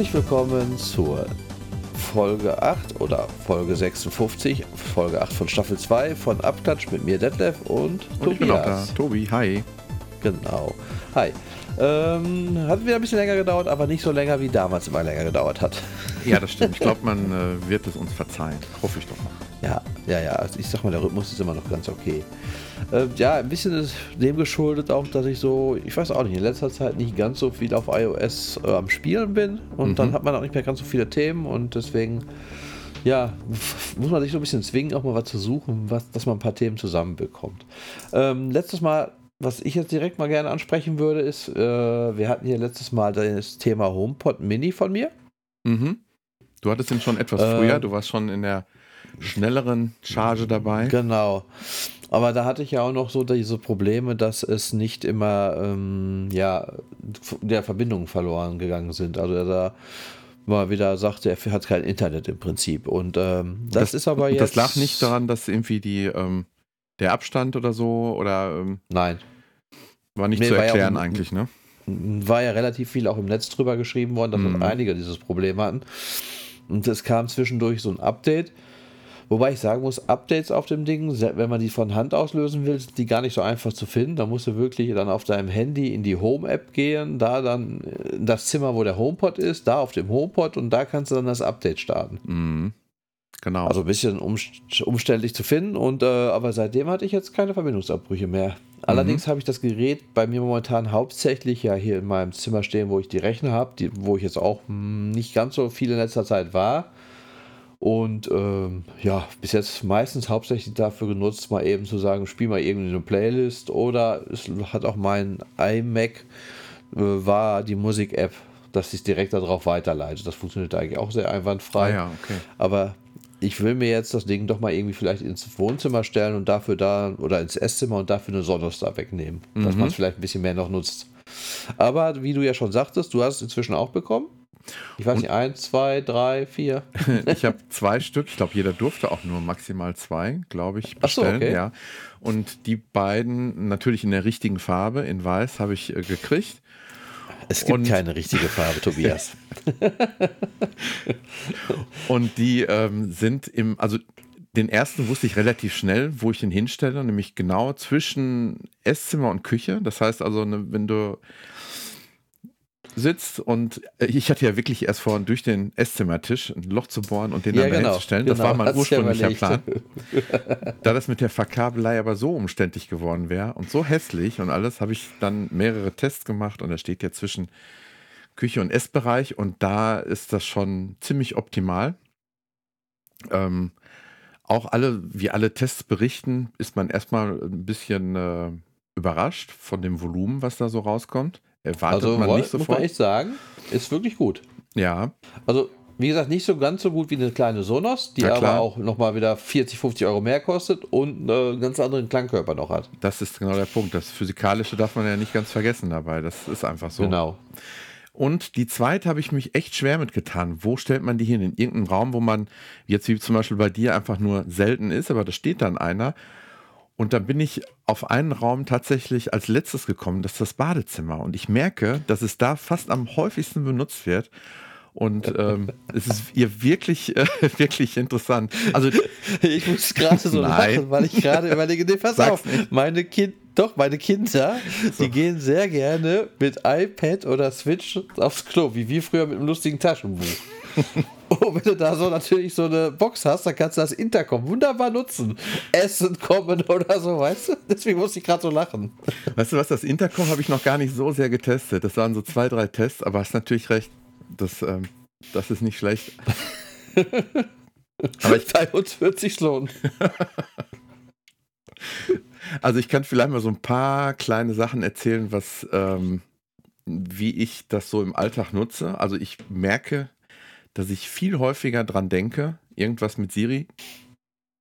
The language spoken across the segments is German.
Herzlich willkommen zur Folge 8 oder Folge 56, Folge 8 von Staffel 2 von Abklatsch mit mir Detlef und, und Tobias. Tobi, hi. Genau. Hi. Ähm, hat wieder ein bisschen länger gedauert, aber nicht so länger wie damals immer länger gedauert hat. Ja, das stimmt. Ich glaube, man äh, wird es uns verzeihen. Hoffe ich doch mal. Ja, ja, ja. Also ich sag mal, der Rhythmus ist immer noch ganz okay. Äh, ja, ein bisschen ist dem geschuldet auch, dass ich so, ich weiß auch nicht, in letzter Zeit nicht ganz so viel auf iOS äh, am Spielen bin. Und mhm. dann hat man auch nicht mehr ganz so viele Themen und deswegen, ja, muss man sich so ein bisschen zwingen, auch mal was zu suchen, was, dass man ein paar Themen zusammenbekommt. Ähm, letztes Mal was ich jetzt direkt mal gerne ansprechen würde, ist, äh, wir hatten hier letztes Mal das Thema HomePod Mini von mir. Mhm. Du hattest ihn schon etwas äh, früher, du warst schon in der schnelleren Charge dabei. Genau. Aber da hatte ich ja auch noch so diese Probleme, dass es nicht immer ähm, ja, der Verbindungen verloren gegangen sind. Also da mal wieder sagte, er hat kein Internet im Prinzip. Und ähm, das, das, ist aber jetzt. Das lag nicht daran, dass irgendwie die ähm, der Abstand oder so oder ähm, Nein. War nicht nee, zu erklären ja eigentlich, ne? War ja relativ viel auch im Netz drüber geschrieben worden, dass mhm. einige dieses Problem hatten. Und es kam zwischendurch so ein Update. Wobei ich sagen muss, Updates auf dem Ding, wenn man die von Hand auslösen will, sind die gar nicht so einfach zu finden. Da musst du wirklich dann auf deinem Handy in die Home-App gehen, da dann in das Zimmer, wo der HomePod ist, da auf dem HomePod und da kannst du dann das Update starten. Mhm. Genau. Also ein bisschen umständlich zu finden, und, äh, aber seitdem hatte ich jetzt keine Verbindungsabbrüche mehr. Allerdings mhm. habe ich das Gerät bei mir momentan hauptsächlich ja hier in meinem Zimmer stehen, wo ich die Rechner habe, wo ich jetzt auch hm, nicht ganz so viel in letzter Zeit war. Und ähm, ja, bis jetzt meistens hauptsächlich dafür genutzt, mal eben zu sagen, spiel mal irgendwie eine Playlist oder es hat auch mein iMac, äh, war die Musik-App, dass ich direkt darauf weiterleite. Das funktioniert eigentlich auch sehr einwandfrei. Ah ja, okay. Aber ich will mir jetzt das Ding doch mal irgendwie vielleicht ins Wohnzimmer stellen und dafür da oder ins Esszimmer und dafür eine Sonos wegnehmen, mhm. dass man es vielleicht ein bisschen mehr noch nutzt. Aber wie du ja schon sagtest, du hast es inzwischen auch bekommen. Ich weiß und nicht, eins, zwei, drei, vier. ich habe zwei Stück. Ich glaube, jeder durfte auch nur maximal zwei, glaube ich, bestellen. So, okay. Ja. Und die beiden natürlich in der richtigen Farbe, in Weiß, habe ich äh, gekriegt. Es gibt und, keine richtige Farbe, Tobias. und die ähm, sind im, also den ersten wusste ich relativ schnell, wo ich ihn hinstelle, nämlich genau zwischen Esszimmer und Küche. Das heißt also, ne, wenn du sitzt und äh, ich hatte ja wirklich erst vor, durch den Esszimmertisch ein Loch zu bohren und den ja, dann genau, hinzustellen. Das genau, war mein ursprünglicher Plan. da das mit der Verkabelei aber so umständlich geworden wäre und so hässlich und alles, habe ich dann mehrere Tests gemacht und er steht ja zwischen Küche und Essbereich und da ist das schon ziemlich optimal. Ähm, auch alle, wie alle Tests berichten, ist man erstmal ein bisschen äh, überrascht von dem Volumen, was da so rauskommt. Erwartet also, man nicht sofort. muss man echt sagen, ist wirklich gut. Ja. Also, wie gesagt, nicht so ganz so gut wie eine kleine Sonos, die aber auch nochmal wieder 40, 50 Euro mehr kostet und einen ganz anderen Klangkörper noch hat. Das ist genau der Punkt. Das Physikalische darf man ja nicht ganz vergessen dabei. Das ist einfach so. Genau. Und die zweite habe ich mich echt schwer mitgetan. Wo stellt man die hin? In irgendeinem Raum, wo man jetzt wie zum Beispiel bei dir einfach nur selten ist, aber da steht dann einer und dann bin ich auf einen Raum tatsächlich als letztes gekommen, das ist das Badezimmer. Und ich merke, dass es da fast am häufigsten benutzt wird. Und ähm, es ist ihr wirklich, äh, wirklich interessant. Also ich muss gerade so Nein. lachen, weil ich gerade überlege, nee, pass Sag's auf, nicht. meine Kind, doch, meine Kinder, so. die gehen sehr gerne mit iPad oder Switch aufs Klo, wie wir früher mit einem lustigen Taschenbuch. Oh, wenn du da so natürlich so eine Box hast, dann kannst du das Intercom wunderbar nutzen. Essen kommen oder so, weißt du? Deswegen musste ich gerade so lachen. Weißt du was, das Intercom habe ich noch gar nicht so sehr getestet. Das waren so zwei, drei Tests, aber hast natürlich recht. Das, ähm, das ist nicht schlecht. aber ich bei uns wird sich lohnen. also ich kann vielleicht mal so ein paar kleine Sachen erzählen, was ähm, wie ich das so im Alltag nutze. Also ich merke, dass ich viel häufiger dran denke, irgendwas mit Siri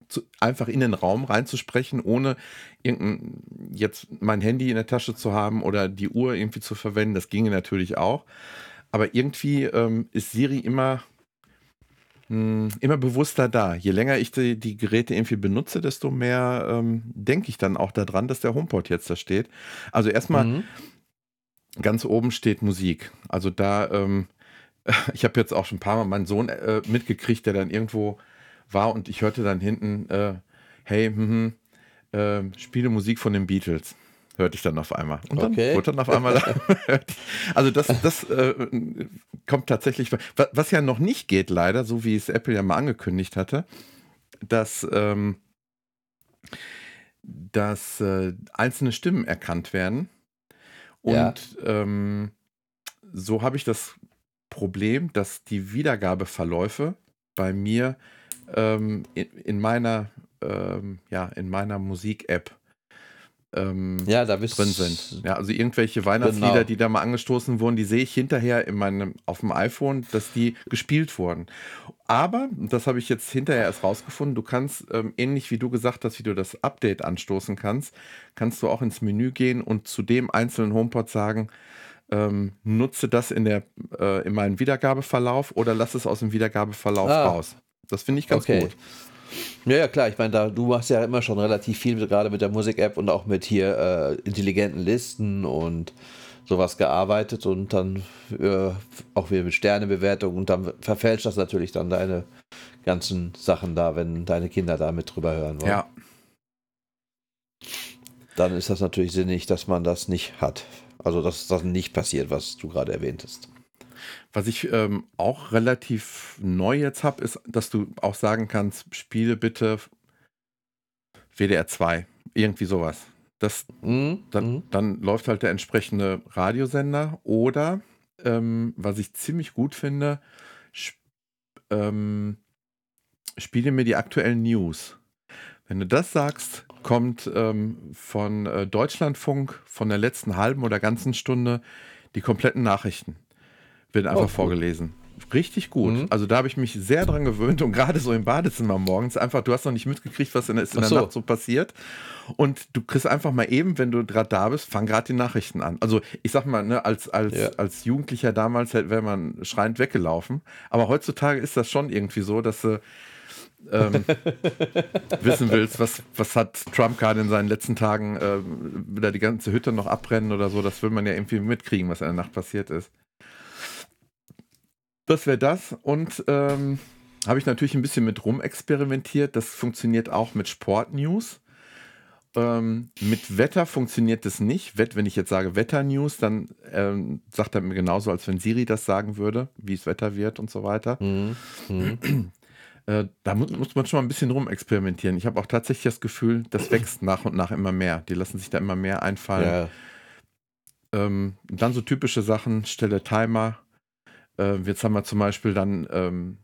zu, einfach in den Raum reinzusprechen, ohne irgendein, jetzt mein Handy in der Tasche zu haben oder die Uhr irgendwie zu verwenden. Das ginge natürlich auch. Aber irgendwie ähm, ist Siri immer, mh, hm, immer bewusster da. Je länger ich die, die Geräte irgendwie benutze, desto mehr ähm, denke ich dann auch daran, dass der HomePod jetzt da steht. Also erstmal mhm. ganz oben steht Musik. Also da ähm, ich habe jetzt auch schon ein paar Mal meinen Sohn äh, mitgekriegt, der dann irgendwo war und ich hörte dann hinten, äh, hey, hm, hm, spiele Musik von den Beatles hörte ich dann auf einmal. Und dann okay. wurde dann auf einmal. also das, das äh, kommt tatsächlich. Was ja noch nicht geht, leider, so wie es Apple ja mal angekündigt hatte, dass, ähm, dass äh, einzelne Stimmen erkannt werden. Und ja. ähm, so habe ich das Problem, dass die Wiedergabeverläufe bei mir ähm, in, in, meiner ähm, ja in meiner Musik-App ähm, ja, da drin sind. Ja, also irgendwelche Weihnachtslieder, genau. die da mal angestoßen wurden, die sehe ich hinterher in meinem, auf dem iPhone, dass die gespielt wurden. Aber, das habe ich jetzt hinterher erst rausgefunden, du kannst, ähm, ähnlich wie du gesagt hast, wie du das Update anstoßen kannst, kannst du auch ins Menü gehen und zu dem einzelnen HomePod sagen, ähm, nutze das in, der, äh, in meinem Wiedergabeverlauf oder lass es aus dem Wiedergabeverlauf ah. raus. Das finde ich ganz okay. gut. Ja, ja, klar. Ich meine, da, du machst ja immer schon relativ viel, gerade mit der Musik-App und auch mit hier äh, intelligenten Listen und sowas gearbeitet und dann äh, auch wieder mit Sternebewertung und dann verfälscht das natürlich dann deine ganzen Sachen da, wenn deine Kinder da mit drüber hören wollen. Ja. Dann ist das natürlich sinnig, dass man das nicht hat. Also, dass das nicht passiert, was du gerade erwähnt hast. Was ich ähm, auch relativ neu jetzt habe, ist, dass du auch sagen kannst, spiele bitte WDR 2. Irgendwie sowas. Das, mhm. Dann, mhm. dann läuft halt der entsprechende Radiosender. Oder, ähm, was ich ziemlich gut finde, sp ähm, spiele mir die aktuellen News. Wenn du das sagst, kommt ähm, von äh, Deutschlandfunk von der letzten halben oder ganzen Stunde die kompletten Nachrichten. Wird einfach oh, vorgelesen. Richtig gut. Mhm. Also da habe ich mich sehr dran gewöhnt und gerade so im Badezimmer morgens einfach, du hast noch nicht mitgekriegt, was in der, in der so. Nacht so passiert. Und du kriegst einfach mal eben, wenn du gerade da bist, fang gerade die Nachrichten an. Also ich sag mal, ne, als, als, ja. als Jugendlicher damals wäre man schreiend weggelaufen. Aber heutzutage ist das schon irgendwie so, dass du ähm, wissen willst, was, was hat Trump gerade in seinen letzten Tagen, äh, will er die ganze Hütte noch abbrennen oder so, das will man ja irgendwie mitkriegen, was in der Nacht passiert ist. Das wäre das. Und ähm, habe ich natürlich ein bisschen mit rum experimentiert. Das funktioniert auch mit Sportnews. Ähm, mit Wetter funktioniert das nicht. wenn ich jetzt sage Wetter-News, dann ähm, sagt er mir genauso, als wenn Siri das sagen würde, wie es Wetter wird und so weiter. Mhm. Äh, da muss, muss, man schon mal ein bisschen rum experimentieren. Ich habe auch tatsächlich das Gefühl, das wächst nach und nach immer mehr. Die lassen sich da immer mehr einfallen. Ja. Ähm, dann so typische Sachen, stelle Timer, äh, jetzt haben wir zum Beispiel dann ähm,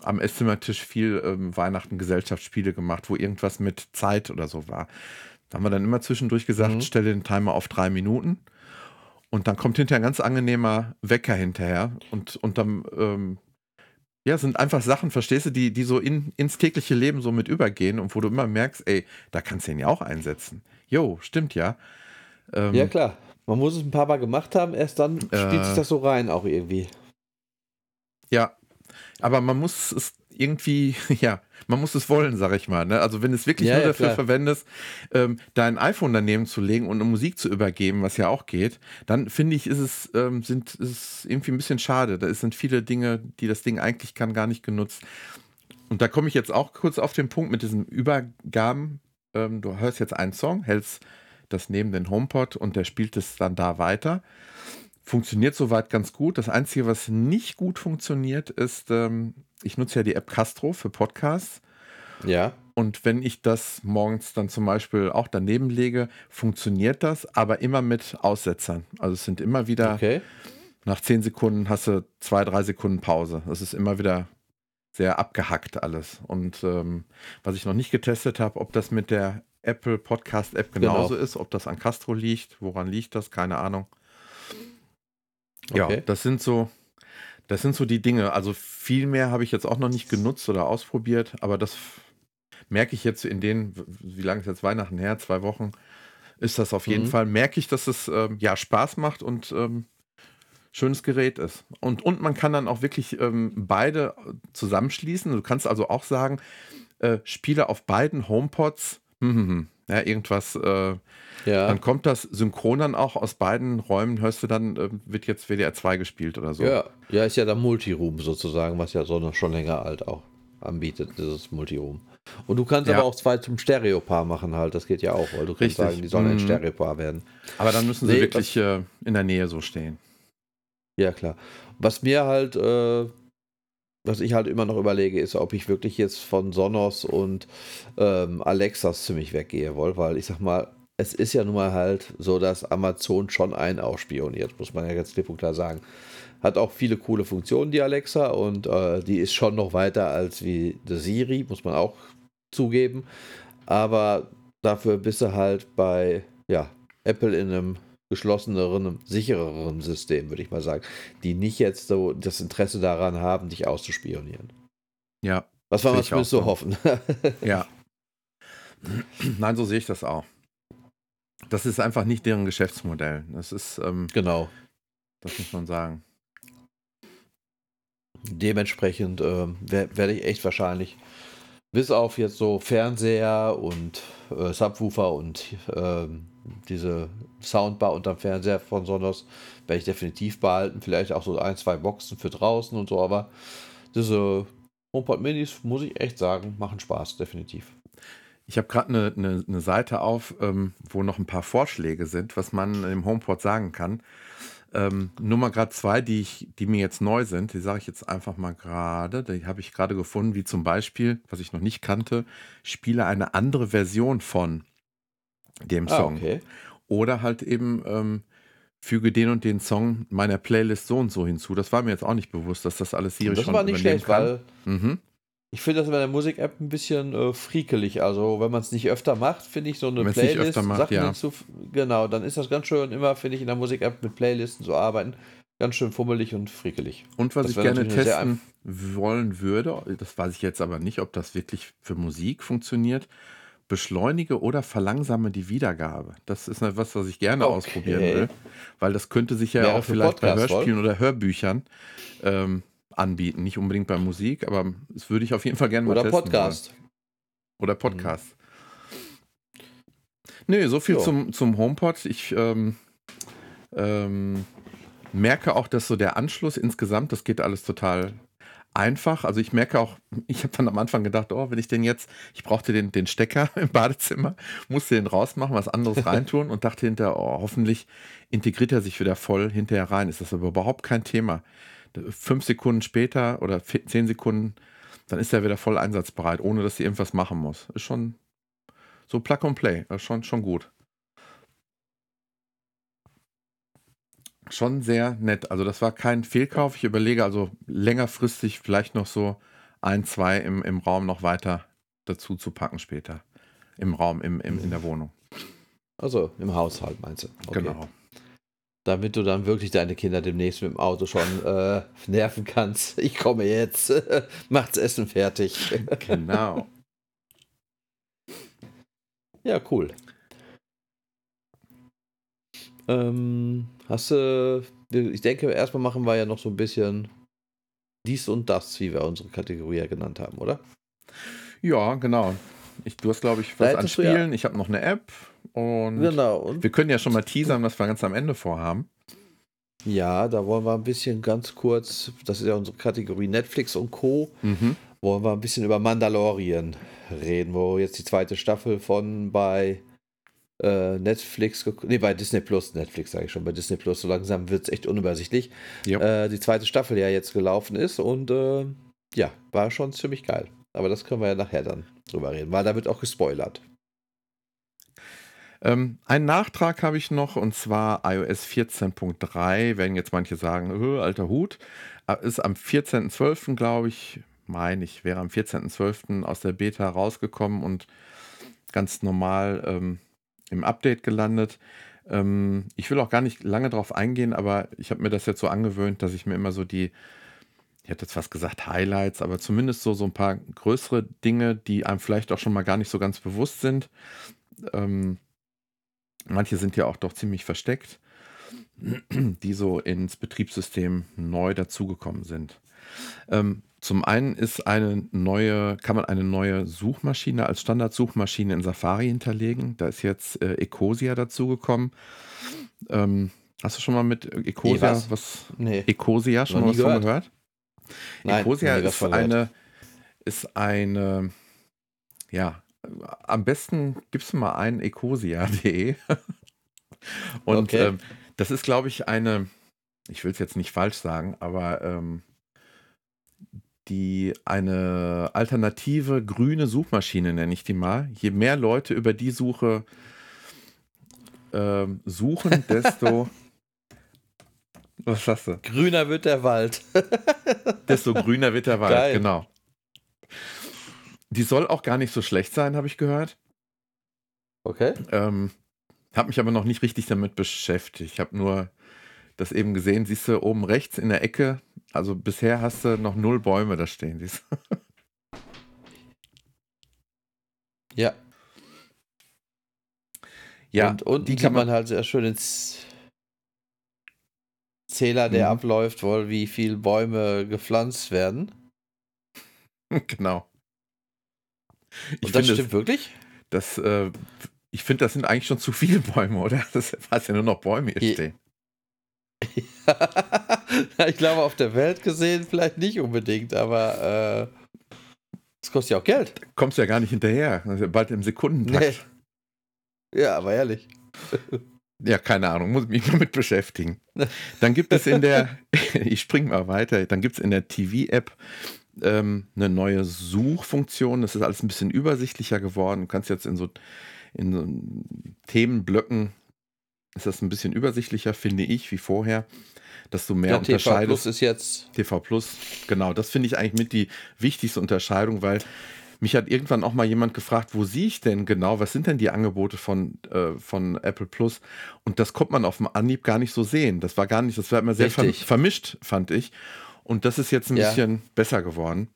am Esszimmertisch viel ähm, Weihnachten Gesellschaftsspiele gemacht, wo irgendwas mit Zeit oder so war. Da haben wir dann immer zwischendurch gesagt, mhm. stelle den Timer auf drei Minuten. Und dann kommt hinterher ein ganz angenehmer Wecker hinterher. Und, und dann, ähm, ja, sind einfach Sachen, verstehst du, die, die so in, ins tägliche Leben so mit übergehen und wo du immer merkst, ey, da kannst du ihn ja auch einsetzen. Jo, stimmt ja. Ähm, ja, klar. Man muss es ein paar Mal gemacht haben, erst dann spielt äh, sich das so rein auch irgendwie. Ja, aber man muss es irgendwie, ja, man muss es wollen, sag ich mal. Ne? Also wenn du es wirklich ja, nur ja, dafür klar. verwendest, ähm, dein iPhone daneben zu legen und eine Musik zu übergeben, was ja auch geht, dann finde ich, ist es, ähm, sind, ist es irgendwie ein bisschen schade. Da sind viele Dinge, die das Ding eigentlich kann, gar nicht genutzt. Und da komme ich jetzt auch kurz auf den Punkt mit diesen Übergaben. Ähm, du hörst jetzt einen Song, hältst das neben den HomePod und der spielt es dann da weiter. Funktioniert soweit ganz gut. Das Einzige, was nicht gut funktioniert, ist, ähm, ich nutze ja die App Castro für Podcasts. Ja. Und wenn ich das morgens dann zum Beispiel auch daneben lege, funktioniert das, aber immer mit Aussetzern. Also es sind immer wieder, okay. nach zehn Sekunden hast du zwei, drei Sekunden Pause. Das ist immer wieder sehr abgehackt alles. Und ähm, was ich noch nicht getestet habe, ob das mit der Apple Podcast App genauso genau. ist, ob das an Castro liegt, woran liegt das, keine Ahnung. Ja, das sind so, das sind so die Dinge. Also viel mehr habe ich jetzt auch noch nicht genutzt oder ausprobiert, aber das merke ich jetzt in den, wie lange ist jetzt Weihnachten her? Zwei Wochen ist das auf jeden mhm. Fall. Merke ich, dass es ähm, ja Spaß macht und ähm, schönes Gerät ist. Und, und man kann dann auch wirklich ähm, beide zusammenschließen. Du kannst also auch sagen, äh, spiele auf beiden HomePods Mhm. Ja, irgendwas. Äh, Ja. Dann kommt das synchron dann auch aus beiden Räumen, hörst du dann, äh, wird jetzt WDR 2 gespielt oder so. Ja, ja, ist ja der Multiroom sozusagen, was ja so noch schon länger alt auch anbietet, dieses Multiroom. Und du kannst Ja. aber auch zwei zum Stereopaar machen halt, das geht ja auch, weil du kannst Richtig. sagen, die sollen ein Mhm. Stereopaar werden. Aber dann müssen sie Nee, wirklich äh, in der Nähe so stehen. Ja, klar. Was mir halt, äh, was ich halt immer noch überlege, ist, ob ich wirklich jetzt von Sonos und ähm, Alexas ziemlich weggehe woll, weil ich sag mal, es ist ja nun mal halt so, dass Amazon schon einen ausspioniert, muss man ja ganz klipp und klar sagen. Hat auch viele coole Funktionen, die Alexa, und äh, die ist schon noch weiter als wie die Siri, muss man auch zugeben. Aber dafür bist du halt bei ja, Apple in einem geschlosseneren, sichereren System, würde ich mal sagen, die nicht jetzt so das Interesse daran haben, dich auszuspionieren. Ja, Was wir ich zumindest so hoffen. ja. Nein, so sehe ich das auch. Das ist einfach nicht deren Geschäftsmodell. Das ist, ähm, genau. das muss man sagen. Dementsprechend ähm, wer- werde ich echt wahrscheinlich bis auf jetzt so Fernseher und äh, Subwoofer und ähm, diese Soundbar unterm Fernseher von Sonos werde ich definitiv behalten. Vielleicht auch so ein, zwei Boxen für draußen und so, aber diese HomePod Minis, muss ich echt sagen, machen Spaß, definitiv. Ich habe gerade eine ne, ne Seite auf, ähm, wo noch ein paar Vorschläge sind, was man im HomePod sagen kann. Ähm, nur mal gerade zwei, die, ich, die mir jetzt neu sind, die sage ich jetzt einfach mal gerade. Die habe ich gerade gefunden, wie zum Beispiel, was ich noch nicht kannte, spiele eine andere Version von dem Song. Ah, okay. Oder halt eben ähm, füge den und den Song meiner Playlist so und so hinzu. Das war mir jetzt auch nicht bewusst, dass das alles Das schon war nicht schlecht, weil Mhm. Ich finde das bei der Musik-App ein bisschen äh, friekelig. Also, wenn man es nicht öfter macht, finde ich so eine Wenn's nicht Playlist, öfter macht, Sachen ja. hinzu, genau, dann ist das ganz schön immer, finde ich, in der Musik-App mit Playlisten zu arbeiten, ganz schön fummelig und friekelig. Und was Das ich gerne testen wollen würde, das weiß ich jetzt aber nicht, ob das wirklich für Musik funktioniert, beschleunige oder verlangsame die Wiedergabe. Das ist etwas, was ich gerne Okay. ausprobieren will, weil das könnte sich ja Wäre auch vielleicht bei Podcast, Hörspielen oder Hörbüchern ähm, anbieten. Nicht unbedingt bei Musik, aber das würde ich auf jeden Fall gerne mal Oder testen Podcast. Oder Podcast. Nee, so viel So. zum, zum HomePod. Ich ähm, ähm, merke auch, dass so der Anschluss insgesamt, das geht alles total einfach. Also ich merke auch, ich habe dann am Anfang gedacht, oh, wenn ich den jetzt, ich brauchte den, den Stecker im Badezimmer, musste den rausmachen, was anderes reintun und dachte hinterher, oh, hoffentlich integriert er sich wieder voll hinterher rein. Ist das aber überhaupt kein Thema. Fünf Sekunden später oder zehn Sekunden, dann ist er wieder voll einsatzbereit, ohne dass sie irgendwas machen muss. Ist schon so Plug and Play, ist schon, schon gut. Schon sehr nett. Also das war kein Fehlkauf. Ich überlege also längerfristig vielleicht noch so ein, zwei im, im Raum noch weiter dazu zu packen später. Im Raum, im, im, in der Wohnung. Also im Haushalt meinst du? Okay. Genau. Damit du dann wirklich deine Kinder demnächst mit dem Auto schon äh, nerven kannst. Ich komme jetzt. Macht's Essen fertig. Genau. ja, cool. Ähm, hast du, ich denke, erstmal machen wir ja noch so ein bisschen dies und das, wie wir unsere Kategorie ja genannt haben, oder? Ja, genau. Ich, du hast, glaube ich, was an du ja- Spielen. Ich habe noch eine App. Und Genau. Und wir können ja schon mal teasern, was wir ganz am Ende vorhaben. ja, da wollen wir ein bisschen ganz kurz, das ist ja unsere Kategorie Netflix und Co. Mhm. wollen wir ein bisschen über Mandalorian reden, wo jetzt die zweite Staffel von bei äh, Netflix, nee, bei Disney Plus, Netflix sage ich schon, bei Disney Plus, so langsam wird es echt unübersichtlich, Ja. äh, die zweite Staffel ja jetzt gelaufen ist und äh, ja, war schon ziemlich geil. Aber das können wir ja nachher dann drüber reden, weil da wird auch gespoilert. Ähm, einen Nachtrag habe ich noch und zwar iOS 14.3. Werden jetzt manche sagen, "Äh, alter Hut. Äh, Ist am 14.12., glaube ich, meine ich, wäre am 14.12. aus der Beta rausgekommen und ganz normal ähm, im Update gelandet. Ähm, ich will auch gar nicht lange drauf eingehen, aber ich habe mir das jetzt so angewöhnt, dass ich mir immer so die, ich hätte jetzt fast gesagt Highlights, aber zumindest so, so ein paar größere Dinge, die einem vielleicht auch schon mal gar nicht so ganz bewusst sind. Ähm, manche sind ja auch doch ziemlich versteckt, die so ins Betriebssystem neu dazugekommen sind. Ähm, Zum einen ist eine neue, kann man eine neue Suchmaschine als Standardsuchmaschine in Safari hinterlegen. Da ist jetzt äh, Ecosia dazugekommen. Ähm, hast du schon mal mit Ecosia was? was? Nee. Ecosia schon mal was von gehört. gehört? Nein, Ecosia ist gehört. eine, ist eine, ja, am besten gibst du mal ein ecosia.de. Und Okay. ähm, das ist, glaube ich, eine, ich will es jetzt nicht falsch sagen, aber ähm, die eine alternative grüne Suchmaschine, nenne ich die mal. Je mehr Leute über die Suche ähm, suchen, desto. Was sagst du? Grüner wird der Wald. desto grüner wird der Wald, Geil. genau. Die soll auch gar nicht so schlecht sein, habe ich gehört. Okay. Ähm, habe mich aber noch nicht richtig damit beschäftigt. Ich habe nur das eben gesehen, siehst du oben rechts in der Ecke. Also bisher hast du noch null Bäume da stehen. Siehst du? Ja. Ja, und und die kann kann man halt sehr schön ins Zähler, der Mhm. abläuft, wohl, wie viel Bäume gepflanzt werden. genau. Ich Und das finde, stimmt wirklich? das, äh, ich finde, das sind eigentlich schon zu viele Bäume, oder? Das heißt ja nur noch Bäume hier stehen. ich glaube, auf der Welt gesehen vielleicht nicht unbedingt, aber äh, es kostet ja auch Geld. Kommst ja gar nicht hinterher. Das ja bald im Sekundentakt. Nee. Ja, aber ehrlich. Ja, keine Ahnung, muss ich mich mal mit beschäftigen. Dann gibt es in der, ich spring mal weiter, dann gibt es in der TV-App ähm, eine neue Suchfunktion. Das ist alles ein bisschen übersichtlicher geworden. Du kannst jetzt in so, in so Themenblöcken, ist das ein bisschen übersichtlicher, finde ich, wie vorher, dass du mehr Ja, TV Plus unterscheidest. ist jetzt. TV Plus, genau, das finde ich eigentlich mit die wichtigste Unterscheidung, weil mich hat irgendwann auch mal jemand gefragt, wo sehe ich denn genau, was sind denn die Angebote von, äh, von Apple Plus? Und das konnte man auf dem Anhieb gar nicht so sehen. Das war gar nicht, das war immer sehr vermischt, fand ich. Und das ist jetzt ein Ja. bisschen besser geworden.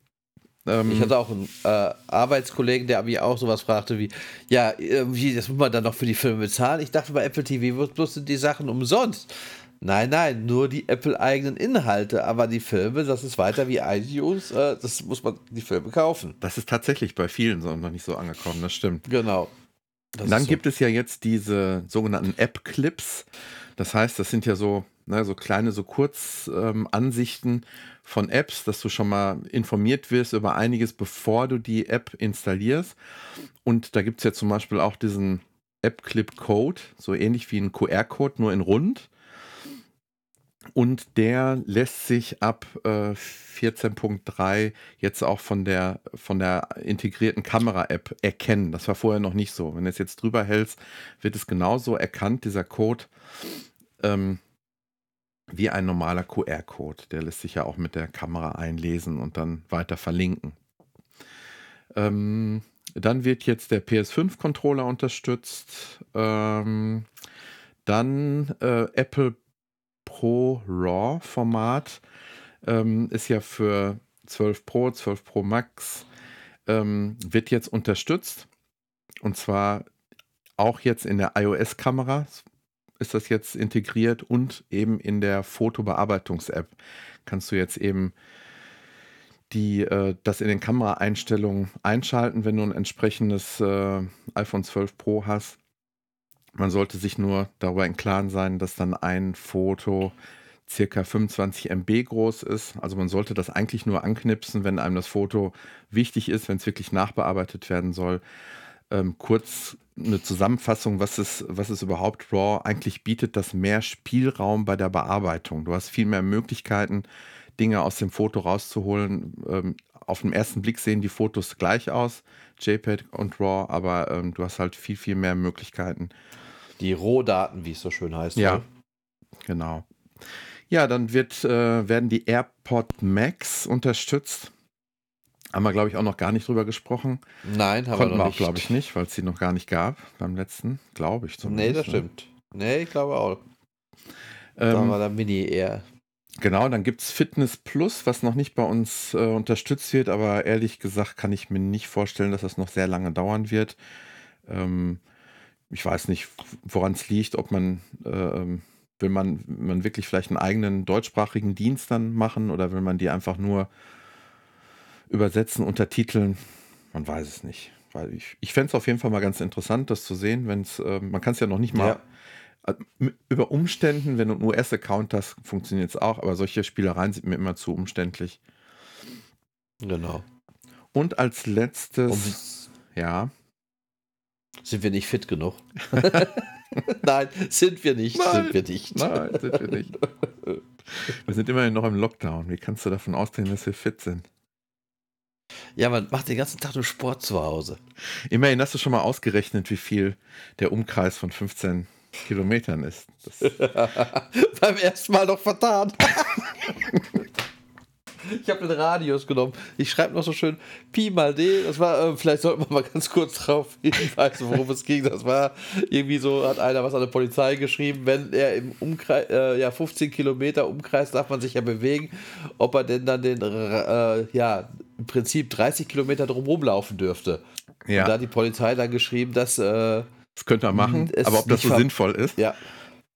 Ähm, Ich hatte auch einen äh, Arbeitskollegen, der mich auch sowas fragte wie, ja, äh, wie, das muss man dann noch für die Filme bezahlen. Ich dachte, bei Apple TV Plus sind die Sachen umsonst. Nein, nein, nur die Apple-eigenen Inhalte, aber die Filme, das ist weiter wie iTunes, äh, das muss man die Filme kaufen. das ist tatsächlich bei vielen so noch nicht so angekommen, das stimmt. Genau. Das Dann so. gibt es ja jetzt diese sogenannten App-Clips. Das heißt, das sind ja so, ne, so kleine, so Kurzansichten ähm, von Apps, dass du schon mal informiert wirst über einiges, bevor du die App installierst. Und da gibt es ja zum Beispiel auch diesen App-Clip-Code, so ähnlich wie ein QR-Code, nur in rund. Und der lässt sich ab äh, 14.3 jetzt auch von der, von der integrierten Kamera-App erkennen. Das war vorher noch nicht so. Wenn du es jetzt drüber hältst, wird es genauso erkannt, dieser Code, ähm, wie ein normaler QR-Code. Der lässt sich ja auch mit der Kamera einlesen und dann weiter verlinken. Ähm, dann wird jetzt der PS5-Controller unterstützt. Ähm, dann äh, Apple Pro RAW Format ähm, ist ja für 12 Pro, 12 Pro Max, ähm, wird jetzt unterstützt. Und zwar auch jetzt in der iOS-Kamera ist das jetzt integriert und eben in der Fotobearbeitungs-App kannst du jetzt eben die, äh, das in den Kameraeinstellungen einschalten, wenn du ein entsprechendes äh, iPhone 12 Pro hast. Man sollte sich nur darüber im Klaren sein, dass dann ein Foto circa 25 MB groß ist. Also man sollte das eigentlich nur anknipsen, wenn einem das Foto wichtig ist, wenn es wirklich nachbearbeitet werden soll. Ähm, kurz eine Zusammenfassung, was es, was es überhaupt RAW eigentlich bietet, das mehr Spielraum bei der Bearbeitung. Du hast viel mehr Möglichkeiten, Dinge aus dem Foto rauszuholen. Ähm, auf den ersten Blick sehen die Fotos gleich aus, JPEG und RAW, aber ähm, du hast halt viel, viel mehr Möglichkeiten. Die Rohdaten, wie es so schön heißt. Ja, ne? genau. Ja, dann wird, äh, werden die AirPod Max unterstützt. Haben wir, glaube ich, auch noch gar nicht drüber gesprochen. Nein, haben Konnten wir wir noch auch, nicht. glaube ich, nicht, weil es sie noch gar nicht gab beim letzten, glaube ich Nee, zumindest. das ne? stimmt. Nee, ich glaube auch. Da Ähm, war der Mini eher. Genau, dann gibt es Fitness Plus, was noch nicht bei uns äh, unterstützt wird, aber ehrlich gesagt kann ich mir nicht vorstellen, dass das noch sehr lange dauern wird. Ähm, ich weiß nicht, woran es liegt, ob man, äh, ähm, will man, man wirklich vielleicht einen eigenen deutschsprachigen Dienst dann machen oder will man die einfach nur übersetzen, untertiteln, man weiß es nicht. Weil ich, ich fände es auf jeden Fall mal ganz interessant, das zu sehen, wenn es, äh, man kann es ja noch nicht mal Ja. äh, über Umständen, wenn du einen US-Account hast, funktioniert es auch, aber solche Spielereien sind mir immer zu umständlich. Genau. Und als letztes, Und ja, sind wir nicht fit genug? Nein, sind wir nicht. Nein. Sind wir nicht. nein, sind wir nicht. Wir sind immerhin noch im Lockdown. Wie kannst du davon ausgehen, dass wir fit sind? Ja, man macht den ganzen Tag nur Sport zu Hause. Immerhin hast du schon mal ausgerechnet, wie viel der Umkreis von 15 Kilometern ist. Das, Beim ersten Mal noch vertan. ich habe den Radius genommen. Ich schreibe noch so schön Pi mal D. Das war, äh, vielleicht sollten wir mal ganz kurz drauf hinweisen, worum es ging. Das war irgendwie so, hat einer was an der Polizei geschrieben, wenn er im Umkreis, äh, ja, 15 Kilometer Umkreis darf man sich ja bewegen, ob er denn dann den, äh, ja, im Prinzip 30 Kilometer drumherum laufen dürfte. Und da ja, hat die Polizei dann geschrieben, dass, äh, das könnte man machen, aber ob das so sinnvoll ist? ja.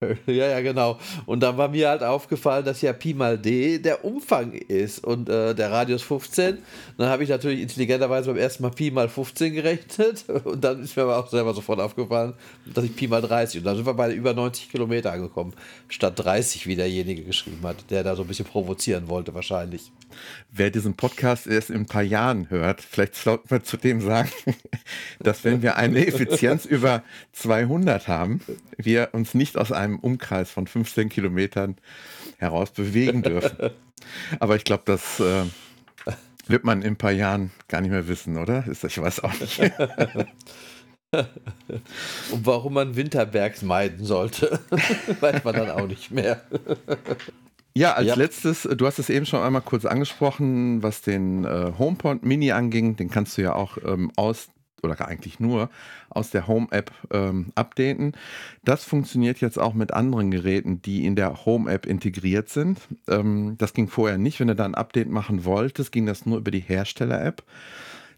Ja, ja, genau. Und dann war mir halt aufgefallen, dass ja Pi mal D der Umfang ist und äh, der Radius 15. Dann habe ich natürlich intelligenterweise beim ersten Mal Pi mal 15 gerechnet und dann ist mir aber auch selber sofort aufgefallen, dass ich Pi mal 30 und dann sind wir bei über 90 Kilometer angekommen, statt 30, wie derjenige geschrieben hat, der da so ein bisschen provozieren wollte wahrscheinlich. Wer diesen Podcast erst in ein paar Jahren hört, vielleicht sollten wir zu dem sagen, dass wenn wir eine Effizienz über 200 haben, wir uns nicht aus einem Umkreis von 15 Kilometern heraus bewegen dürfen. Aber ich glaube, das äh, wird man in ein paar Jahren gar nicht mehr wissen, oder? Ist, ich weiß auch nicht. Und warum man Winterbergs meiden sollte, weiß man dann auch nicht mehr. Ja, als Ja. letztes, du hast es eben schon einmal kurz angesprochen, was den äh, HomePod Mini anging, den kannst du ja auch ähm, aus oder eigentlich nur aus der Home-App ähm, updaten. Das funktioniert jetzt auch mit anderen Geräten, die in der Home-App integriert sind. Ähm, das ging vorher nicht. Wenn du da ein Update machen wolltest, ging das nur über die Hersteller-App.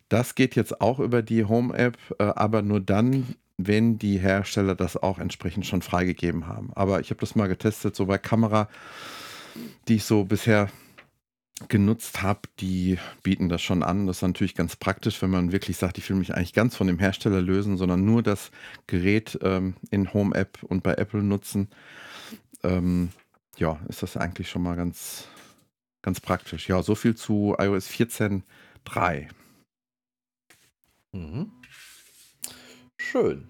Das geht jetzt auch über die Home-App, äh, aber nur dann, wenn die Hersteller das auch entsprechend schon freigegeben haben. Aber ich habe das mal getestet, so bei Kamera, die ich so bisher genutzt habe, die bieten das schon an. Das ist natürlich ganz praktisch, wenn man wirklich sagt, ich will mich eigentlich ganz von dem Hersteller lösen, sondern nur das Gerät ähm, in Home App und bei Apple nutzen. Ähm, ja, ist das eigentlich schon mal ganz, ganz praktisch. Ja, so viel zu iOS 14.3. Mhm. Schön.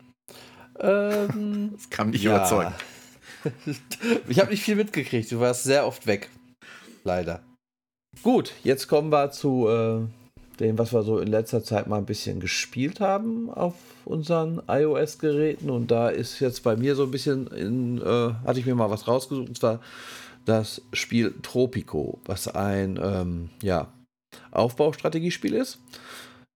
Ähm, Das kann mich ja. überzeugen. Ich habe nicht viel mitgekriegt. Du warst sehr oft weg. Leider. Gut, jetzt kommen wir zu äh, dem, was wir so in letzter Zeit mal ein bisschen gespielt haben auf unseren iOS-Geräten. Und da ist jetzt bei mir so ein bisschen in, äh, hatte ich mir mal was rausgesucht, und zwar das Spiel Tropico, was ein ähm, ja, Aufbaustrategiespiel ist.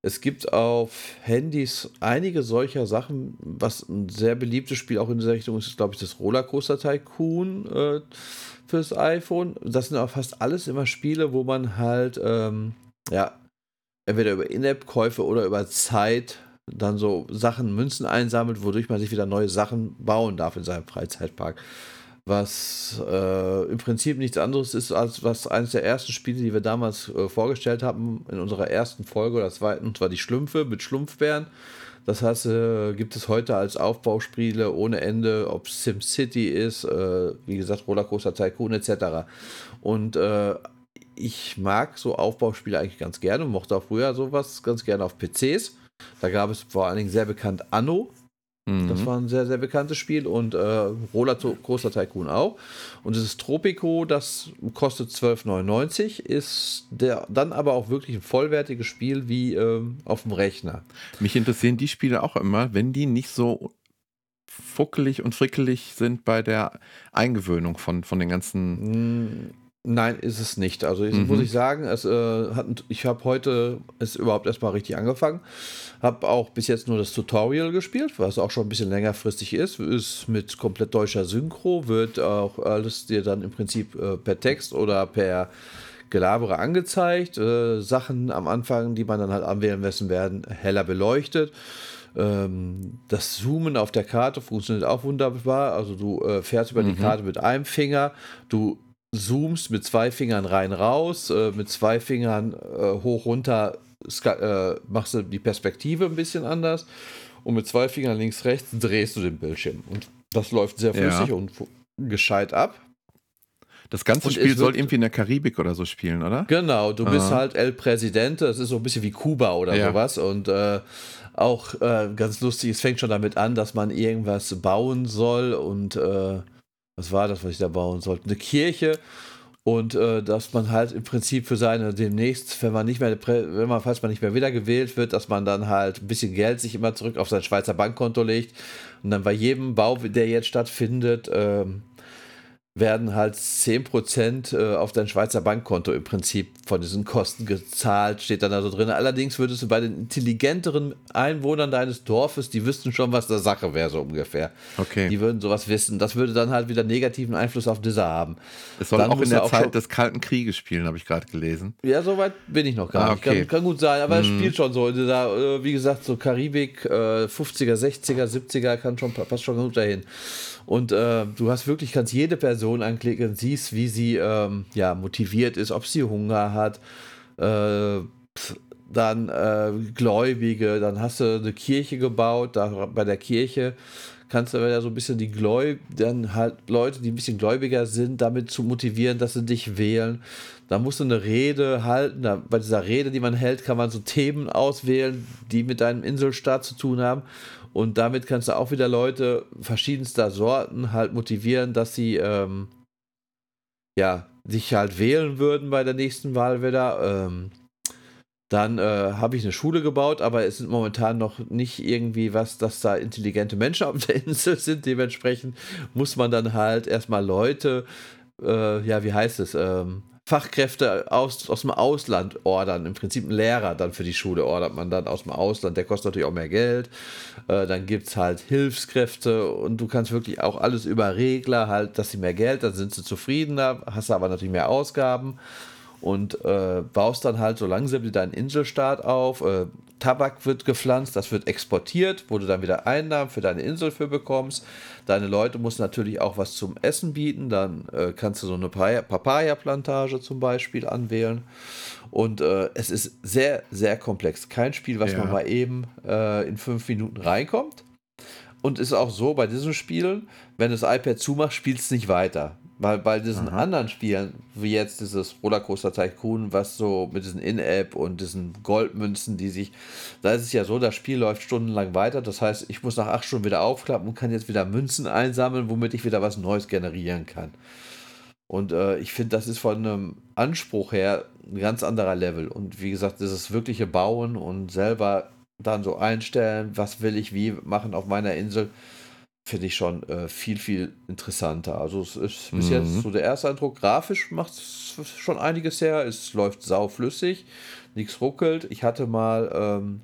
Es gibt auf Handys einige solcher Sachen, was ein sehr beliebtes Spiel auch in dieser Richtung ist, glaube ich, das Rollercoaster Tycoon äh, fürs iPhone. Das sind aber fast alles immer Spiele, wo man halt, ähm, ja, entweder über In-App-Käufe oder über Zeit dann so Sachen, Münzen einsammelt, wodurch man sich wieder neue Sachen bauen darf in seinem Freizeitpark. Was äh, im Prinzip nichts anderes ist, als was eines der ersten Spiele, die wir damals äh, vorgestellt haben, in unserer ersten Folge oder zweiten, und zwar die Schlümpfe mit Schlumpfbären. Das heißt, äh, gibt es heute als Aufbauspiele ohne Ende, ob es SimCity ist, äh, wie gesagt, Rollercoaster Tycoon etc. Und äh, ich mag so Aufbauspiele eigentlich ganz gerne, mochte auch früher sowas ganz gerne auf PCs. Da gab es vor allen Dingen sehr bekannt Anno, das Mhm. war ein sehr, sehr bekanntes Spiel und äh, Rollercoaster Tycoon auch. Und dieses Tropico, das kostet 12,99, ist der, dann aber auch wirklich ein vollwertiges Spiel wie ähm, auf dem Rechner. Mich interessieren die Spiele auch immer, wenn die nicht so fuckelig und frickelig sind bei der Eingewöhnung von, von den ganzen. Mm, Nein, ist es nicht. Also Mhm. muss ich sagen, es, äh, hat, ich habe heute es überhaupt erstmal richtig angefangen. Habe auch bis jetzt nur das Tutorial gespielt, was auch schon ein bisschen längerfristig ist. Ist mit komplett deutscher Synchro, wird auch alles dir dann im Prinzip äh, per Text oder per Gelabere angezeigt. Äh, Sachen am Anfang, die man dann halt anwählen müssen, werden heller beleuchtet. Ähm, das Zoomen auf der Karte funktioniert auch wunderbar. Also du äh, fährst über die Karte mit einem Finger, du zoomst mit zwei Fingern rein raus, äh, mit zwei Fingern äh, hoch runter äh, machst du die Perspektive ein bisschen anders und mit zwei Fingern links rechts drehst du den Bildschirm und das läuft sehr flüssig ja. und gescheit ab. Das ganze und Spiel soll irgendwie in der Karibik oder so spielen, oder? Genau, du bist ah. halt El Presidente, das ist so ein bisschen wie Kuba oder ja. sowas und äh, auch äh, ganz lustig, es fängt schon damit an, dass man irgendwas bauen soll und äh, was war das, was ich da bauen sollte? Eine Kirche und äh, dass man halt im Prinzip für seine demnächst, wenn man nicht mehr, wenn man, falls man nicht mehr wiedergewählt wird, dass man dann halt ein bisschen Geld sich immer zurück auf sein Schweizer Bankkonto legt und dann bei jedem Bau, der jetzt stattfindet, ähm, werden halt 10% äh, auf dein Schweizer Bankkonto im Prinzip von diesen Kosten gezahlt, steht dann da so drin. Allerdings würdest du bei den intelligenteren Einwohnern deines Dorfes, die wüssten schon, was der Sache wäre, so ungefähr. Okay. Die würden sowas wissen. Das würde dann halt wieder negativen Einfluss auf diese haben. Es soll dann auch in der auch Zeit des Kalten Krieges spielen, habe ich gerade gelesen. Ja, soweit bin ich noch gar ah, nicht. Kann, kann, gut sein, aber es mhm. spielt schon so. Dieser, äh, wie gesagt, so Karibik, 50er, 60er, 70er, kann schon, passt schon gut dahin. Und äh, du hast wirklich, kannst jede Person anklicken, siehst, wie sie ähm, ja, motiviert ist, ob sie Hunger hat. Äh, dann äh, Gläubige, dann hast du eine Kirche gebaut, da bei der Kirche kannst du ja so ein bisschen die Gläub dann halt Leute, die ein bisschen gläubiger sind, damit zu motivieren, dass sie dich wählen. Da musst du eine Rede halten. Da, bei dieser Rede, die man hält, kann man so Themen auswählen, die mit deinem Inselstaat zu tun haben. Und damit kannst du auch wieder Leute verschiedenster Sorten halt motivieren, dass sie ähm, ja, sich halt wählen würden bei der nächsten Wahl wieder. Ähm, dann äh, habe ich eine Schule gebaut, aber es sind momentan noch nicht irgendwie was, dass da intelligente Menschen auf der Insel sind. Dementsprechend muss man dann halt erstmal Leute, äh, ja, wie heißt es, ähm, Fachkräfte aus, aus dem Ausland ordern. Im Prinzip einen Lehrer dann für die Schule ordert man dann aus dem Ausland. Der kostet natürlich auch mehr Geld. Äh, dann gibt es halt Hilfskräfte und du kannst wirklich auch alles über Regler halt, dass sie mehr Geld, dann sind sie zufriedener, hast aber natürlich mehr Ausgaben und äh, baust dann halt so langsam deinen Inselstaat auf. Äh, Tabak wird gepflanzt, das wird exportiert, wo du dann wieder Einnahmen für deine Insel für bekommst. Deine Leute müssen natürlich auch was zum Essen bieten, dann äh, kannst du so eine Papaya-Plantage zum Beispiel anwählen. Und äh, es ist sehr, sehr komplex. Kein Spiel, was ja. man mal eben äh, in fünf Minuten reinkommt. Und ist auch so bei diesen Spielen, wenn du das iPad zumacht, spielst es nicht weiter. Weil bei diesen Aha. anderen Spielen, wie jetzt dieses Rollercoaster Tycoon, was so mit diesen In-App und diesen Goldmünzen, die sich, da ist es ja so, das Spiel läuft stundenlang weiter. Das heißt, ich muss nach acht Stunden wieder aufklappen und kann jetzt wieder Münzen einsammeln, womit ich wieder was Neues generieren kann. Und äh, ich finde, das ist von einem Anspruch her ein ganz anderer Level. Und wie gesagt, dieses wirkliche Bauen und selber dann so einstellen, was will ich wie machen auf meiner Insel finde ich schon äh, viel, viel interessanter. Also es ist bis mhm. jetzt so der erste Eindruck. Grafisch macht es schon einiges her. Es läuft sauflüssig, nichts ruckelt. Ich hatte mal ähm,